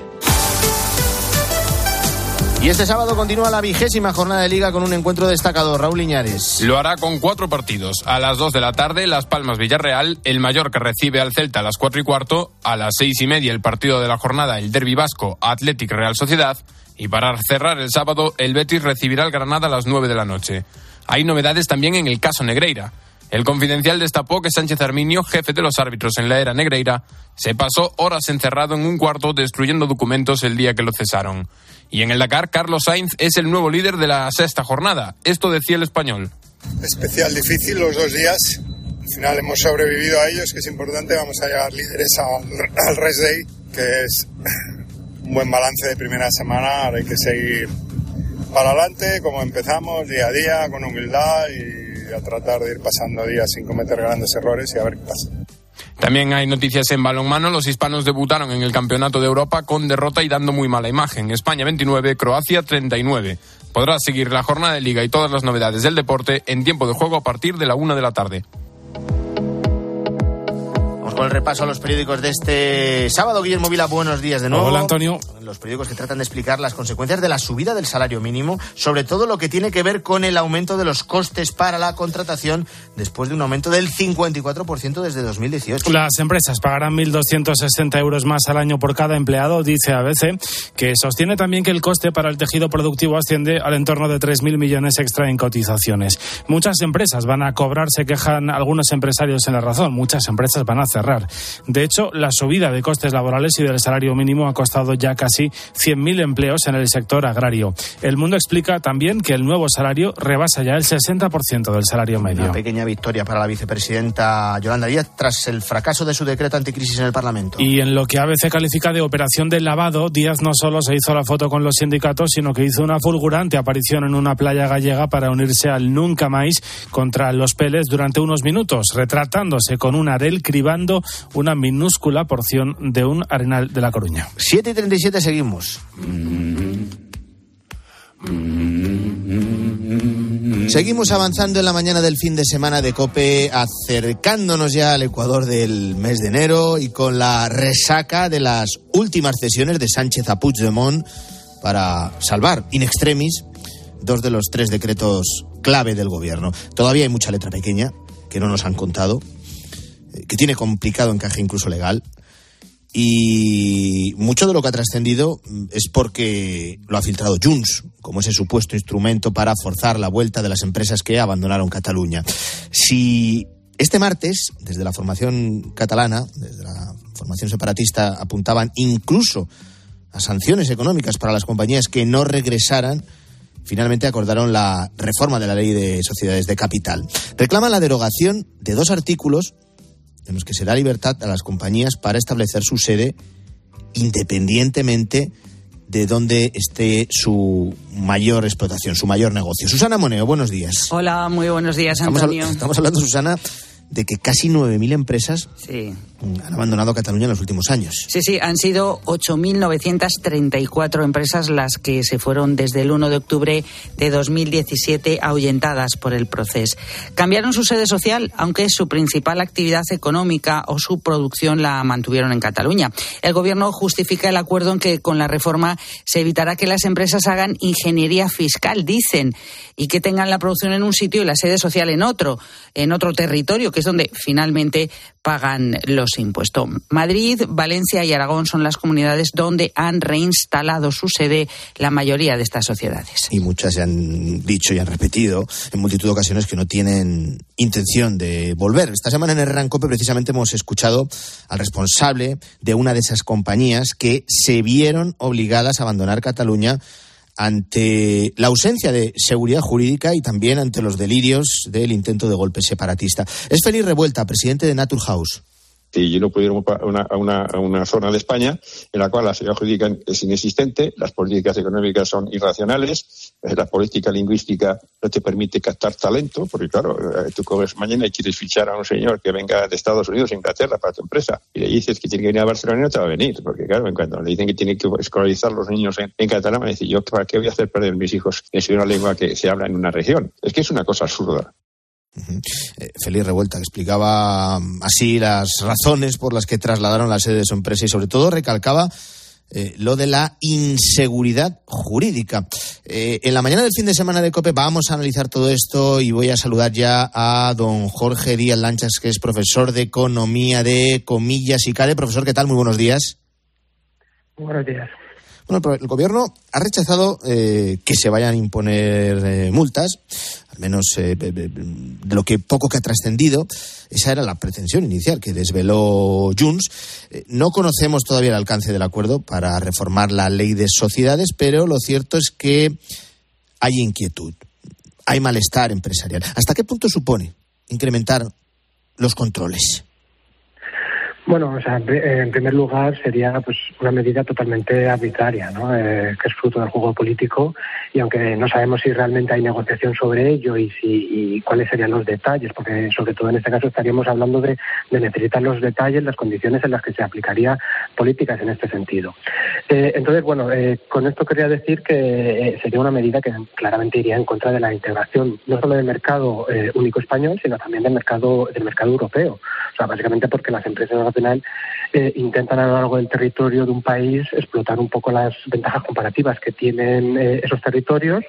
Y este sábado continúa la vigésima jornada de liga con un encuentro destacado. Raúl Iñares. Lo hará con cuatro partidos. A las dos de la tarde, Las Palmas Villarreal. El Mallorca recibe al Celta a las cuatro y cuarto. A las seis y media, el partido de la jornada, el Derby Vasco, Athletic Real Sociedad. Y para cerrar el sábado, el Betis recibirá al Granada a las nueve de la noche. Hay novedades también en el caso Negreira. El confidencial destapó que Sánchez Arminio, jefe de los árbitros en la era Negreira, se pasó horas encerrado en un cuarto destruyendo documentos el día que lo cesaron. Y en el Dakar, Carlos Sainz es el nuevo líder de la sexta jornada. Esto decía el español. Especial difícil los dos días. Al final hemos sobrevivido a ellos, que es importante. Vamos a llegar líderes al, al Rest Day, que es un buen balance de primera semana. Ahora hay que seguir para adelante, como empezamos, día a día, con humildad y a tratar de ir pasando días sin cometer grandes errores y a ver qué pasa. También hay noticias en balonmano. Los hispanos debutaron en el Campeonato de Europa con derrota y dando muy mala imagen. España 29, Croacia 39. Podrás seguir la jornada de liga y todas las novedades del deporte en tiempo de juego a partir de la una de la tarde. Vamos con el repaso a los periódicos de este sábado. Guillermo Vila, buenos días de nuevo. Hola, Antonio. Los periódicos que tratan de explicar las consecuencias de la subida del salario mínimo, sobre todo lo que tiene que ver con el aumento de los costes para la contratación después de un aumento del 54% desde 2018. Las empresas pagarán 1.260 euros más al año por cada empleado, dice ABC, que sostiene también que el coste para el tejido productivo asciende al entorno de 3.000 millones extra en cotizaciones. Muchas empresas van a cobrar, se quejan algunos empresarios en la razón, muchas empresas van a cerrar. De hecho, la subida de costes laborales y del salario mínimo ha costado ya casi 100.000 empleos en el sector agrario. El Mundo explica también que el nuevo salario rebasa ya el 60% del salario medio. Una pequeña victoria para la vicepresidenta Yolanda Díaz tras el fracaso de su decreto anticrisis en el Parlamento. Y en lo que ABC califica de operación de lavado, Díaz no solo se hizo la foto con los sindicatos, sino que hizo una fulgurante aparición en una playa gallega para unirse al Nunca Más contra los Peles durante unos minutos, retratándose con un arel cribando una minúscula porción de un arenal de La Coruña. 7 y 37 seguimos. Seguimos avanzando en la mañana del fin de semana de Cope, acercándonos ya al Ecuador del mes de enero y con la resaca de las últimas cesiones de Sánchez a Puigdemont para salvar in extremis dos de los tres decretos clave del gobierno. Todavía hay mucha letra pequeña que no nos han contado, eh, que tiene complicado encaje incluso legal. Y mucho de lo que ha trascendido es porque lo ha filtrado Junts, como ese supuesto instrumento para forzar la vuelta de las empresas que abandonaron Cataluña. Si este martes, desde la formación catalana, desde la formación separatista, apuntaban incluso a sanciones económicas para las compañías que no regresaran, finalmente acordaron la reforma de la ley de sociedades de capital. Reclaman la derogación de dos artículos en los que se da libertad a las compañías para establecer su sede independientemente de dónde esté su mayor explotación, su mayor negocio. Susana Moneo, buenos días. Hola, muy buenos días, Estamos, Antonio. estamos hablando, Susana, de que casi 9.000 empresas sí. han abandonado Cataluña en los últimos años. Sí, sí, han sido 8.934 empresas las que se fueron desde el 1 de octubre de 2017 ahuyentadas por el proceso. Cambiaron su sede social, aunque su principal actividad económica o su producción la mantuvieron en Cataluña. El Gobierno justifica el acuerdo en que con la reforma se evitará que las empresas hagan ingeniería fiscal, dicen, y que tengan la producción en un sitio y la sede social en otro, en otro territorio, que es donde finalmente pagan los impuestos. Madrid, Valencia y Aragón son las comunidades donde han reinstalado su sede la mayoría de estas sociedades. Y muchas ya han dicho y han repetido en multitud de ocasiones que no tienen intención de volver. Esta semana en el Rancope precisamente hemos escuchado al responsable de una de esas compañías que se vieron obligadas a abandonar Cataluña ante la ausencia de seguridad jurídica y también ante los delirios del intento de golpe separatista. Es Félix Revuelta, presidente de Naturhaus y no pudiéramos ir a una, a una, zona de España en la cual la seguridad jurídica es inexistente, las políticas económicas son irracionales, la política lingüística no te permite captar talento, porque claro, eh, tú coges mañana y quieres fichar a un señor que venga de Estados Unidos, Inglaterra, para tu empresa, y le dices que tiene que venir a Barcelona y no te va a venir, porque claro, en cuanto le dicen que tiene que escolarizar los niños en, catalán, me dice, yo, ¿para qué voy a hacer perder mis hijos en una lengua que se habla en una región? Es que es una cosa absurda. Eh, Feliz Revuelta explicaba mm, así las razones por las que trasladaron la sede de su empresa y sobre todo recalcaba eh, lo de la inseguridad jurídica. Eh, en la mañana del fin de semana de COPE vamos a analizar todo esto y voy a saludar ya a don Jorge Díaz Lanchas, que es profesor de Economía de Comillas y Cale. Profesor, ¿qué tal? Muy buenos días. Buenos días. Bueno, el gobierno ha rechazado eh, que se vayan a imponer eh, multas, al menos eh, de lo que poco que ha trascendido. Esa era la pretensión inicial que desveló Junts. no conocemos todavía el alcance del acuerdo para reformar la ley de sociedades, pero lo cierto es que hay inquietud, hay malestar empresarial. ¿Hasta qué punto supone incrementar los controles? Bueno, o sea, en primer lugar sería pues una medida totalmente arbitraria, ¿no? Eh, que es fruto del juego político y aunque no sabemos si realmente hay negociación sobre ello y si y cuáles serían los detalles, porque sobre todo en este caso estaríamos hablando de, necesitar los detalles, las condiciones en las que se aplicaría políticas en este sentido. Eh, entonces, bueno, eh, con esto quería decir que sería una medida que claramente iría en contra de la integración no solo del mercado único español, sino también del mercado del mercado europeo. O sea, básicamente porque las empresas eh, intentan a lo largo del territorio de un país explotar un poco las ventajas comparativas que tienen eh, esos territorios.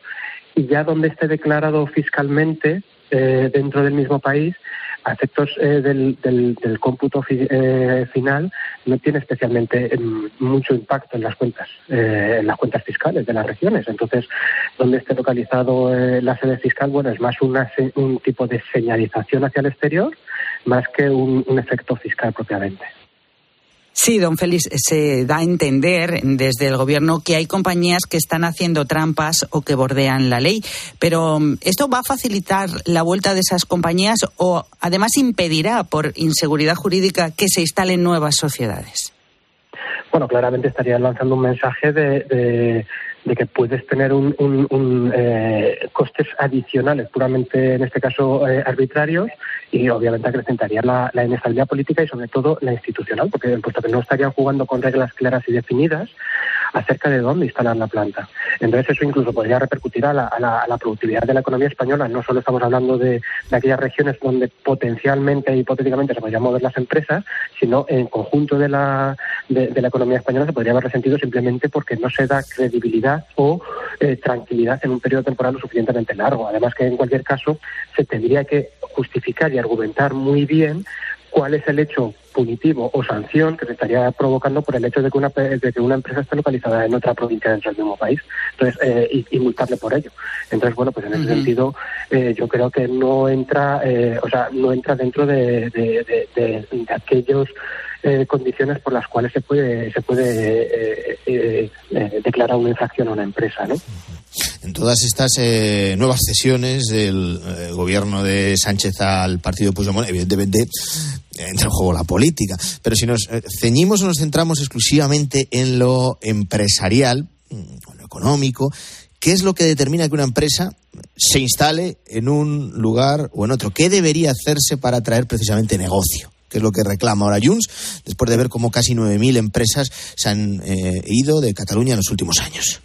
Y ya donde esté declarado fiscalmente eh, dentro del mismo país, a efectos del, del, cómputo final, no tiene especialmente em, mucho impacto en las cuentas, en las cuentas fiscales de las regiones. Entonces, donde esté localizado la sede fiscal, bueno, es más un tipo de señalización hacia el exterior más que un, efecto fiscal propiamente. Sí, don Félix, se da a entender desde el Gobierno que hay compañías que están haciendo trampas o que bordean la ley, pero mm, ¿esto va a facilitar la vuelta de esas compañías o además impedirá por inseguridad jurídica que se instalen nuevas sociedades? Bueno, claramente estaría lanzando un mensaje de que puedes tener un, un, eh, costes adicionales, puramente en este caso eh, arbitrarios, y obviamente acrecentaría la, inestabilidad política y sobre todo la institucional, porque puesto que no estarían jugando con reglas claras y definidas acerca de dónde instalar la planta. Entonces eso incluso podría repercutir a la, a la, productividad de la economía española. No solo estamos hablando de, de aquellas regiones donde potencialmente e hipotéticamente se podrían mover las empresas, sino en conjunto de la, de, de la economía española se podría haber resentido simplemente porque no se da credibilidad o eh, tranquilidad en un periodo temporal lo suficientemente largo. Además que en cualquier caso se tendría que justificar y argumentar muy bien cuál es el hecho punitivo o sanción que se estaría provocando por el hecho de que una, de que una empresa esté localizada en otra provincia dentro del mismo país. Entonces eh, y, multarle por ello. Entonces bueno pues en ese sentido eh, yo creo que no entra o sea no entra dentro de, de aquellos eh, condiciones por las cuales se puede se puede eh, eh, declarar una infracción a una empresa, ¿no? En todas estas nuevas cesiones del gobierno de Sánchez al partido Puigdemont, evidentemente entra en juego la política. Pero si nos ceñimos o nos centramos exclusivamente en lo empresarial, mm, en lo económico, ¿Qué es lo que determina que una empresa se instale en un lugar o en otro? ¿Qué debería hacerse para atraer precisamente negocio? que es lo que reclama ahora Junts, después de ver cómo casi 9.000 empresas se han eh, ido de Cataluña en los últimos años.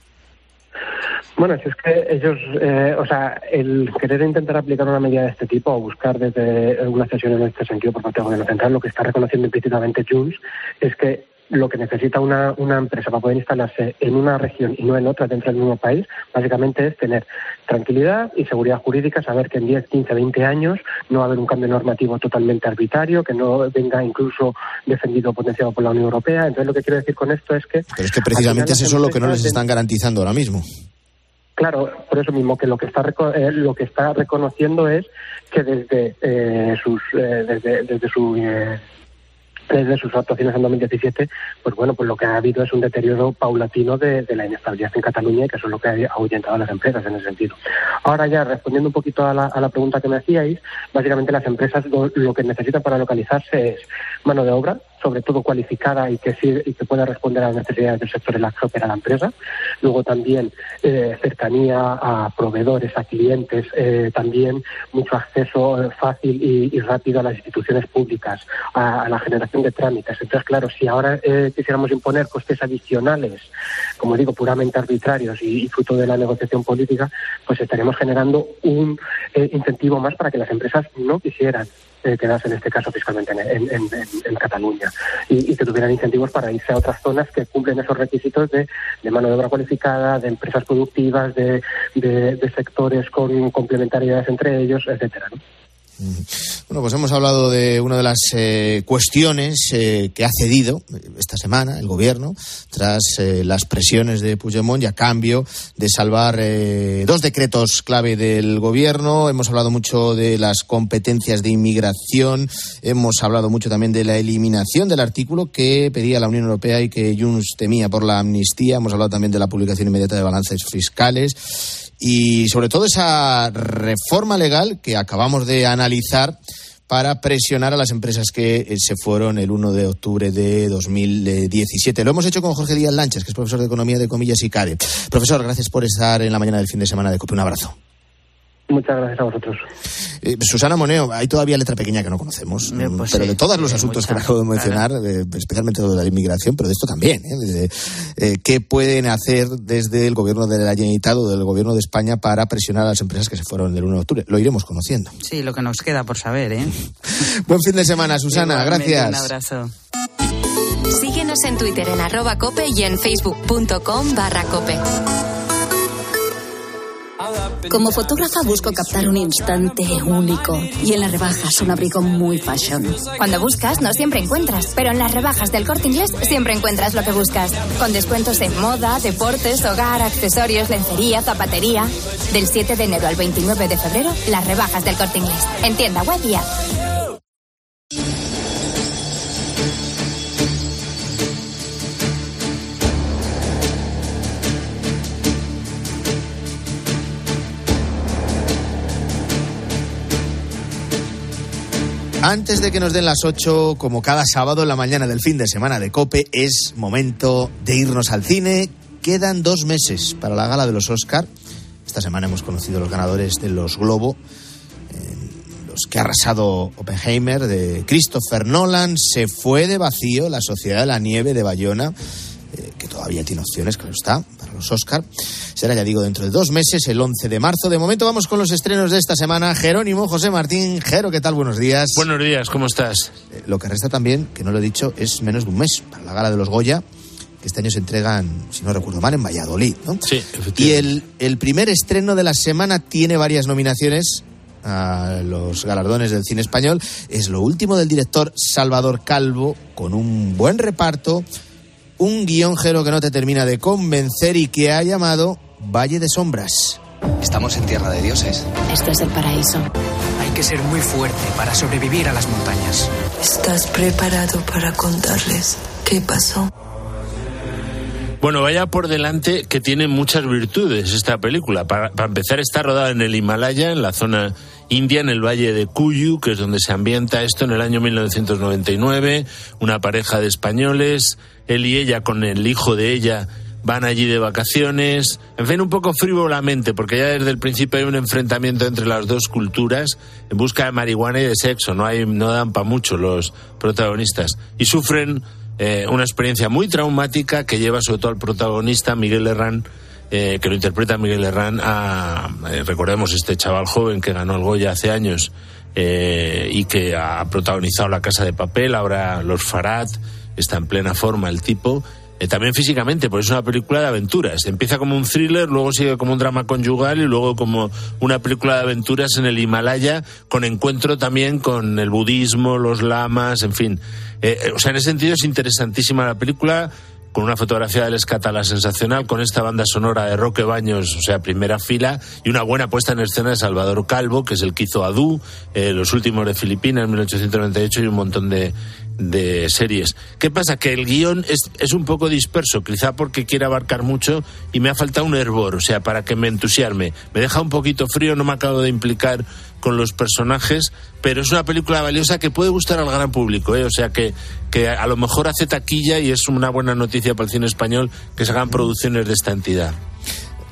Bueno, si es que ellos, eh, o sea, el querer intentar aplicar una medida de este tipo o buscar desde una sesión en este sentido por parte del gobierno central, lo que está reconociendo implícitamente Junts es que lo que necesita una, una empresa para poder instalarse en una región y no en otra dentro del mismo país, básicamente es tener tranquilidad y seguridad jurídica, saber que en 10, 15, 20 años no va a haber un cambio normativo totalmente arbitrario, que no venga incluso defendido o potenciado por la Unión Europea. Entonces, lo que quiero decir con esto es que. Pero es que precisamente es eso lo que no les están garantizando ahora mismo. Claro, por eso mismo que lo que está eh, lo que está reconociendo es que desde eh, sus eh, desde, desde su desde sus actuaciones en 2017, pues bueno, pues lo que ha habido es un deterioro paulatino de, la inestabilidad en Cataluña y que eso es lo que ha ahuyentado a las empresas en ese sentido. Ahora ya, respondiendo un poquito a la, a la pregunta que me hacíais, básicamente las empresas lo, que necesitan para localizarse es mano de obra, sobre todo cualificada y que, y que pueda responder a las necesidades del sector en la que opera la empresa. Luego también eh, cercanía a proveedores, a clientes, eh, también mucho acceso eh, fácil y, rápido a las instituciones públicas, a la generación de trámites. Entonces, claro, si ahora eh, quisiéramos imponer costes adicionales, como digo, puramente arbitrarios y, fruto de la negociación política, pues estaremos generando un eh, incentivo más para que las empresas no quisieran eh, quedarse en este caso fiscalmente en, Cataluña y, que tuvieran incentivos para irse a otras zonas que cumplen esos requisitos de, mano de obra cualificada, de empresas productivas, de, sectores con complementariedades entre ellos, etcétera. Bueno, pues hemos hablado de una de las eh, cuestiones eh, que ha cedido esta semana el gobierno tras eh, las presiones de Puigdemont y a cambio de salvar dos decretos clave del gobierno. Hemos hablado mucho de las competencias de inmigración. Hemos hablado mucho también de la eliminación del artículo que pedía la Unión Europea y que Junts temía por la amnistía. Hemos hablado también de la publicación inmediata de balances fiscales y sobre todo esa reforma legal que acabamos de analizar para presionar a las empresas que eh, se fueron el 1 de octubre de 2017. Lo hemos hecho con Jorge Díaz Lanchas, que es profesor de Economía de Comillas y CADE. Profesor, gracias por estar en la mañana del fin de semana de COPE. Un abrazo. Muchas gracias a vosotros. Eh, Susana Moneo, hay todavía letra pequeña que no conocemos, mm, pues pero de todos los asuntos que acabo de mencionar, eh, especialmente de la inmigración, pero de esto también, ¿eh? ¿qué pueden hacer desde el gobierno de la Generalitat o del gobierno de España para presionar a las empresas que se fueron del 1 de octubre? Lo iremos conociendo. Sí, lo que nos queda por saber, ¿eh? Buen fin de semana, Susana, gracias. Un abrazo. Síguenos en Twitter en arroba cope y en facebook.com barra cope. Como fotógrafa busco captar un instante único y en las rebajas un abrigo muy fashion. Cuando buscas no siempre encuentras, pero en las rebajas del corte inglés siempre encuentras lo que buscas. Con descuentos en moda, deportes, hogar, accesorios, lencería, zapatería. Del 7 de enero al 29 de febrero, las rebajas del corte inglés. En tienda web Antes de que nos den las 8, como cada sábado en la mañana del fin de semana de Cope, es momento de irnos al cine. Quedan dos meses para la gala de los Oscar. Esta semana hemos conocido los ganadores de los Globo, los que ha arrasado Oppenheimer, de Christopher Nolan. Se fue de vacío la Sociedad de la Nieve de Bayona, eh, que todavía tiene opciones, claro está, para los Oscar será, ya digo, dentro de dos meses, el 11 de marzo. De momento vamos con los estrenos de esta semana. Jerónimo, José Martín, Jero, ¿qué tal? Buenos días. Buenos días, ¿cómo estás? Eh, lo que resta también, que no lo he dicho, es menos de un mes para la gala de los Goya que este año se entregan, si no recuerdo mal, en Valladolid, ¿no? Sí, Y el, el primer estreno de la semana tiene varias nominaciones a los galardones del cine español. Es lo último del director Salvador Calvo, con un buen reparto, un guion que no te termina de convencer y que ha llamado Valle de Sombras. Estamos en tierra de dioses. Este es el paraíso. Hay que ser muy fuerte para sobrevivir a las montañas. ¿Estás preparado para contarles qué pasó? Bueno, vaya por delante que tiene muchas virtudes esta película. Para, empezar, está rodada en el Himalaya, en la zona india, en el valle de Cuyu, que es donde se ambienta esto en el año 1999. Una pareja de españoles, él y ella con el hijo de ella van allí de vacaciones, en fin, un poco frívolamente, porque ya desde el principio hay un enfrentamiento entre las dos culturas en busca de marihuana y de sexo, no, hay, no dan para mucho los protagonistas, y sufren eh, una experiencia muy traumática que lleva sobre todo al protagonista, Miguel Herrán, eh, que lo interpreta Miguel Herrán, a, eh, recordemos este chaval joven que ganó el Goya hace años y que ha protagonizado La Casa de Papel, ahora Los Farad, está en plena forma el tipo. Eh, también físicamente, porque es una película de aventuras. Empieza como un thriller, luego sigue como un drama conyugal y luego como una película de aventuras en el Himalaya, con encuentro también con el budismo, los lamas, en fin. Eh, eh, o sea, en ese sentido es interesantísima la película con una fotografía del Escatala sensacional, con esta banda sonora de Roque Baños, o sea, primera fila, y una buena puesta en escena de Salvador Calvo, que es el que hizo Adu, eh, los últimos de Filipinas, en 1898, y un montón de, de series. ¿Qué pasa? Que el guion es, es un poco disperso, quizá porque quiere abarcar mucho y me ha faltado un hervor, o sea, para que me entusiasme. Me deja un poquito frío, no me acabo de implicar con los personajes, pero es una película valiosa que puede gustar al gran público, ¿eh? o sea que, que a lo mejor hace taquilla y es una buena noticia para el cine español que se hagan producciones de esta entidad.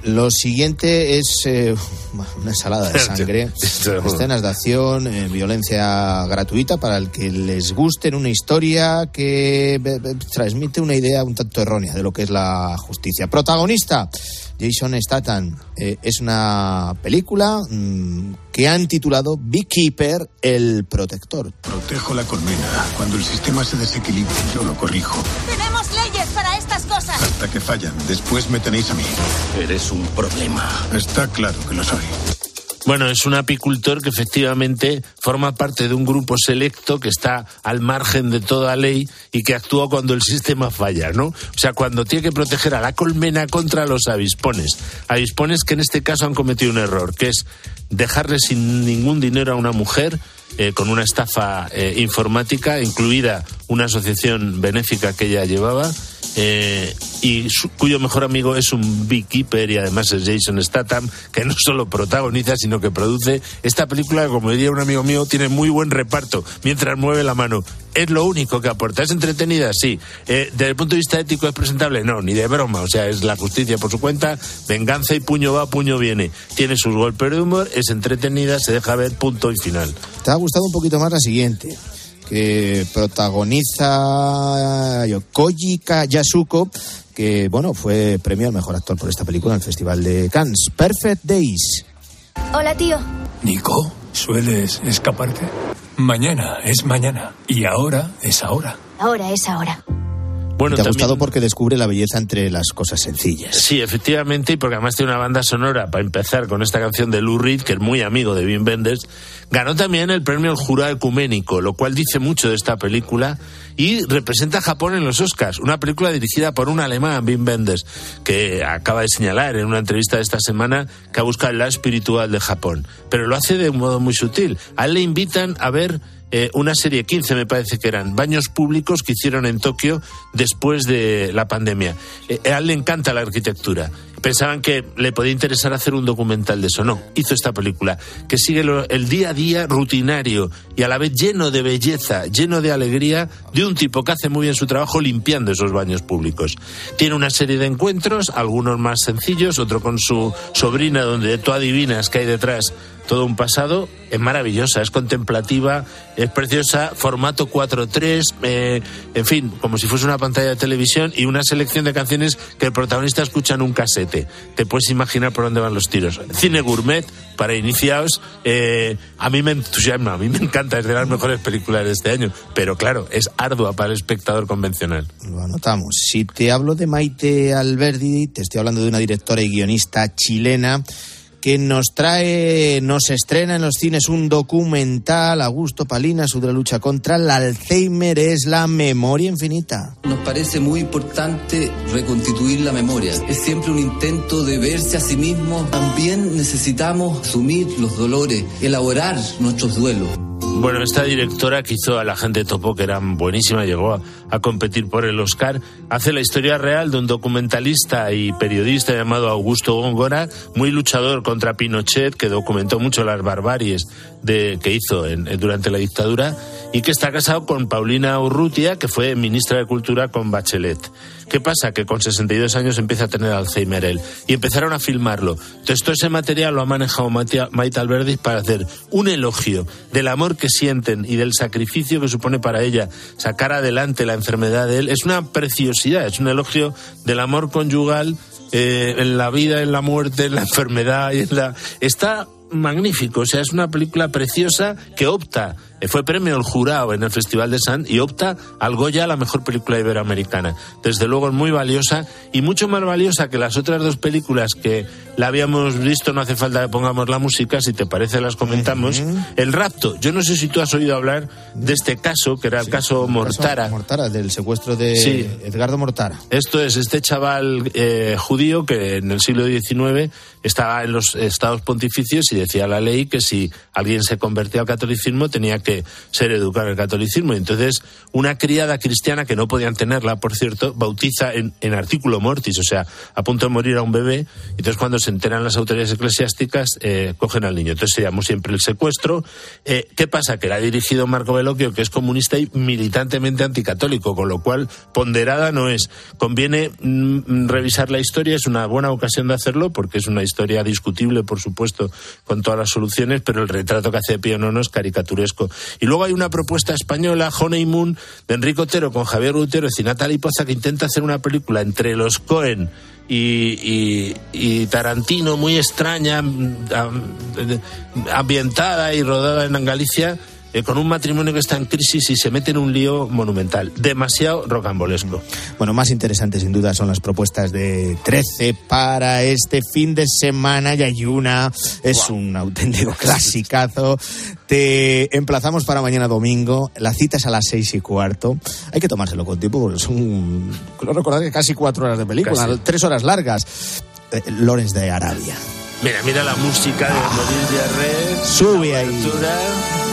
Lo siguiente es eh, una ensalada de sangre, escenas de acción, eh, violencia gratuita para el que les guste en una historia que eh, transmite una idea un tanto errónea de lo que es la justicia. Protagonista, Jason Statham. Eh, es una película mm, que han titulado Beekeeper, el protector. Protejo la colmena. Cuando el sistema se desequilibre, yo lo corrijo. Tenemos Hasta que fallan. Después me tenéis a mí. Eres un problema. Está claro que lo soy. Bueno, es un apicultor que efectivamente forma parte de un grupo selecto que está al margen de toda ley y que actúa cuando el sistema falla, ¿no? O sea, cuando tiene que proteger a la colmena contra los avispones. Avispones que en este caso han cometido un error, que es dejarle sin ningún dinero a una mujer eh, con una estafa eh, informática, incluida una asociación benéfica que ella llevaba. Eh, y su- cuyo mejor amigo es un beekeeper y además es Jason Statham, que no solo protagoniza, sino que produce esta película, como diría un amigo mío, tiene muy buen reparto mientras mueve la mano. Es lo único que aporta. ¿Es entretenida? Sí. Eh, ¿Desde el punto de vista ético es presentable? No, ni de broma. O sea, es la justicia por su cuenta, venganza y puño va, puño viene. Tiene sus golpes de humor, es entretenida, se deja ver, punto y final. Te ha gustado un poquito más la siguiente, que protagoniza Yokoji Yasuko, que bueno, fue premio al mejor actor por esta película en el Festival de Cannes. Perfect Days. Hola, tío. Nico, ¿sueles escaparte? Mañana es mañana. Y ahora es ahora. Ahora es ahora. Bueno, te ha también- gustado porque descubre la belleza entre las cosas sencillas. Sí, efectivamente, y porque además tiene una banda sonora, para empezar, con esta canción de Lou Reed, que es muy amigo de Wim Wenders, ganó también el premio al jurado ecuménico, lo cual dice mucho de esta película, y representa a Japón en los Oscars, una película dirigida por un alemán, Wim Wenders, que acaba de señalar en una entrevista de esta semana que ha buscado el lado espiritual de Japón, pero lo hace de un modo muy sutil. A él le invitan a ver eh, una serie 15 me parece que eran baños públicos que hicieron en Tokio después de la pandemia. Eh, a él le encanta la arquitectura. Pensaban que le podía interesar hacer un documental de eso. No, hizo esta película que sigue el día a día rutinario y a la vez lleno de belleza, lleno de alegría de un tipo que hace muy bien su trabajo limpiando esos baños públicos. Tiene una serie de encuentros, algunos más sencillos, otro con su sobrina donde tú adivinas que hay detrás todo un pasado, es maravillosa, es contemplativa, es preciosa, formato 4.3, eh, en fin, como si fuese una pantalla de televisión y una selección de canciones que el protagonista escucha en un Te puedes imaginar por dónde van los tiros. Cine gourmet para iniciados, eh, a mí me entusiasma, a mí me encanta, es de las mejores películas de este año, pero claro, es ardua para el espectador convencional. Lo anotamos. Si te hablo de Maite Alberdi, te estoy hablando de una directora y guionista chilena que nos trae, nos estrena en los cines un documental, Augusto Palina, sobre la lucha contra el Alzheimer, es la memoria infinita. Nos parece muy importante reconstituir la memoria. Es siempre un intento de verse a sí mismo. También necesitamos asumir los dolores, elaborar nuestros duelos. Bueno, esta directora que hizo a la gente topo, que era buenísima, llegó a, competir por el Oscar, hace la historia real de un documentalista y periodista llamado Augusto Góngora, muy luchador contra Pinochet, que documentó mucho las barbaries que hizo durante la dictadura, y que está casado con Paulina Urrutia, que fue ministra de Cultura con Bachelet. ¿Qué pasa? Que con 62 años empieza a tener Alzheimer él. Y empezaron a filmarlo. Entonces todo ese material lo ha manejado Maite Alberdi para hacer un elogio del amor que sienten y del sacrificio que supone para ella sacar adelante la enfermedad de él. Es una preciosidad, es un elogio del amor conyugal eh, en la vida, en la muerte, en la enfermedad y en la... Está magnífico, o sea, es una película preciosa que opta fue premio el jurado en el Festival de San y opta al Goya a la mejor película iberoamericana. Desde luego es muy valiosa y mucho más valiosa que las otras dos películas que la habíamos visto, no hace falta que pongamos la música, si te parece las comentamos. El rapto, yo no sé si tú has oído hablar de este caso, que era el caso Mortara. Mortara, del secuestro de Edgardo Mortara. Esto es este chaval eh, judío que en el siglo XIX estaba en los estados pontificios y decía la ley que si alguien se convertía al catolicismo tenía que ser educado en el catolicismo. Y entonces, una criada cristiana, que no podían tenerla, por cierto, bautiza en, artículo mortis, o sea, a punto de morir a un bebé. Entonces, cuando se enteran las autoridades eclesiásticas, eh, cogen al niño. Entonces, se llamó siempre el secuestro. Eh, ¿Qué pasa? Que era dirigido Marco Veloquio, que es comunista y militantemente anticatólico, con lo cual, ponderada no es. Conviene mm, revisar la historia, es una buena ocasión de hacerlo, porque es una historia discutible, por supuesto, con todas las soluciones, pero el retrato que hace Pío Nono es caricaturesco. Y luego hay una propuesta española, Honeymoon, de Enrique Otero con Javier Gutiérrez y Natalie Poza, que intenta hacer una película entre los Cohen y, y, Tarantino, muy extraña, ambientada y rodada en Galicia eh, con un matrimonio que está en crisis y se mete en un lío monumental, demasiado rocambolesco. Bueno, más interesantes sin duda son las propuestas de 13 para este fin de semana y hay una, es un auténtico clasicazo. Te emplazamos para mañana domingo, la cita es a las seis y cuarto. Hay que tomárselo con tiempo porque son, creo recordar que casi cuatro horas de película, tres horas largas. Eh, Lorenz de Arabia. Mira, mira la música de Morir Red. Sube ahí.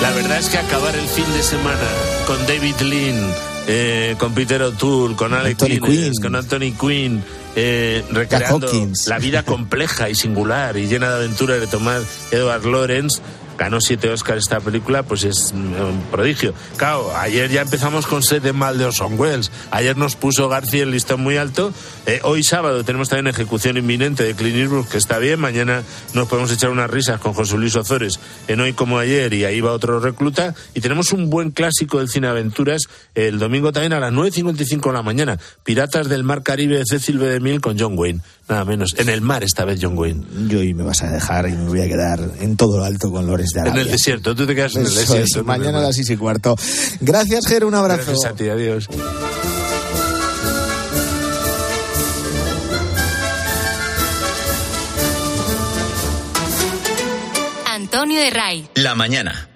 La verdad es que acabar el fin de semana con David Lean, eh, con Peter O'Toole, con Alex Guinness, con Anthony Quinn, eh, recreando la vida compleja y singular y llena de aventuras de Tomás Edward Lawrence, ganó siete Oscars esta película, pues es un prodigio. Claro, ayer ya empezamos con Sed de Mal de Orson Welles. Ayer nos puso García el listón muy alto. Eh, hoy sábado tenemos también ejecución inminente de Clint Eastwood, que está bien. Mañana nos podemos echar unas risas con José Luis Ozores en Hoy como ayer y ahí va otro recluta. Y tenemos un buen clásico del cine aventuras el domingo también a las 9.55 de la mañana. Piratas del Mar Caribe de Cecil B. DeMille con John Wayne. Nada menos. En el mar esta vez John Wayne. Yo hoy me vas a dejar y me voy a quedar en todo lo alto con Lores de Arabia. En el desierto, tú te quedas en el desierto. mañana a las seis y cuarto. Gracias, Ger, un abrazo. Gracias a ti, adiós. Antonio de Ray. La mañana.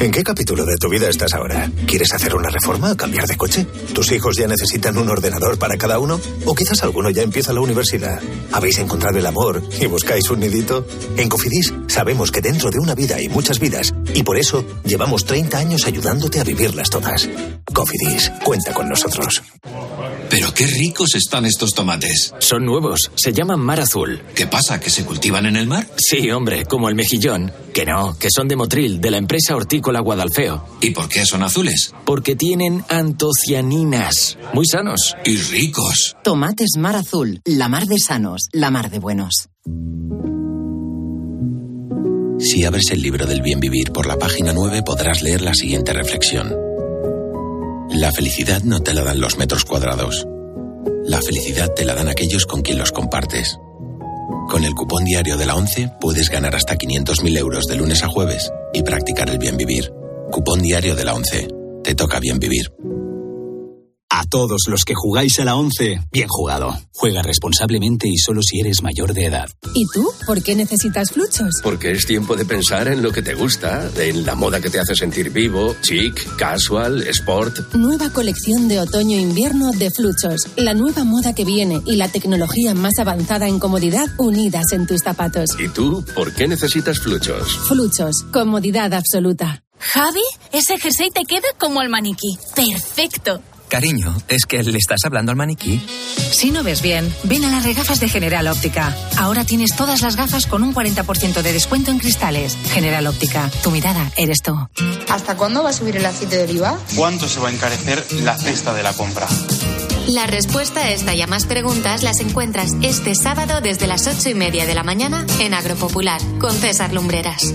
¿En qué capítulo de tu vida estás ahora? ¿Quieres hacer una reforma o cambiar de coche? ¿Tus hijos ya necesitan un ordenador para cada uno? ¿O quizás alguno ya empieza la universidad? ¿Habéis encontrado el amor y buscáis un nidito? En Cofidis sabemos que dentro de una vida hay muchas vidas y por eso llevamos 30 años ayudándote a vivirlas todas. Cofidis, cuenta con nosotros. Pero qué ricos están estos tomates. Son nuevos, se llaman mar azul. ¿Qué pasa? ¿Que se cultivan en el mar? Sí, hombre, como el mejillón. Que no, que son de Motril, de la empresa hortícola Guadalfeo. ¿Y por qué son azules? Porque tienen antocianinas. Muy sanos. Y ricos. Tomates mar azul, la mar de sanos, la mar de buenos. Si abres el libro del bien vivir por la página 9 podrás leer la siguiente reflexión. La felicidad no te la dan los metros cuadrados. La felicidad te la dan aquellos con quien los compartes. Con el cupón diario de la 11 puedes ganar hasta 500.000 euros de lunes a jueves y practicar el bien vivir. Cupón diario de la 11. Te toca bien vivir. A todos los que jugáis a la 11, bien jugado. Juega responsablemente y solo si eres mayor de edad. ¿Y tú? ¿Por qué necesitas fluchos? Porque es tiempo de pensar en lo que te gusta, en la moda que te hace sentir vivo, chic, casual, sport. Nueva colección de otoño-invierno de fluchos. La nueva moda que viene y la tecnología más avanzada en comodidad unidas en tus zapatos. ¿Y tú? ¿Por qué necesitas fluchos? Fluchos. Comodidad absoluta. Javi, ese jersey te queda como el maniquí. Perfecto. Cariño, ¿es que le estás hablando al maniquí? Si no ves bien, ven a las regafas de General Óptica. Ahora tienes todas las gafas con un 40% de descuento en cristales. General Óptica, tu mirada eres tú. ¿Hasta cuándo va a subir el aceite de oliva? ¿Cuánto se va a encarecer la cesta de la compra? La respuesta a esta y a más preguntas las encuentras este sábado desde las ocho y media de la mañana en Agropopular con César Lumbreras.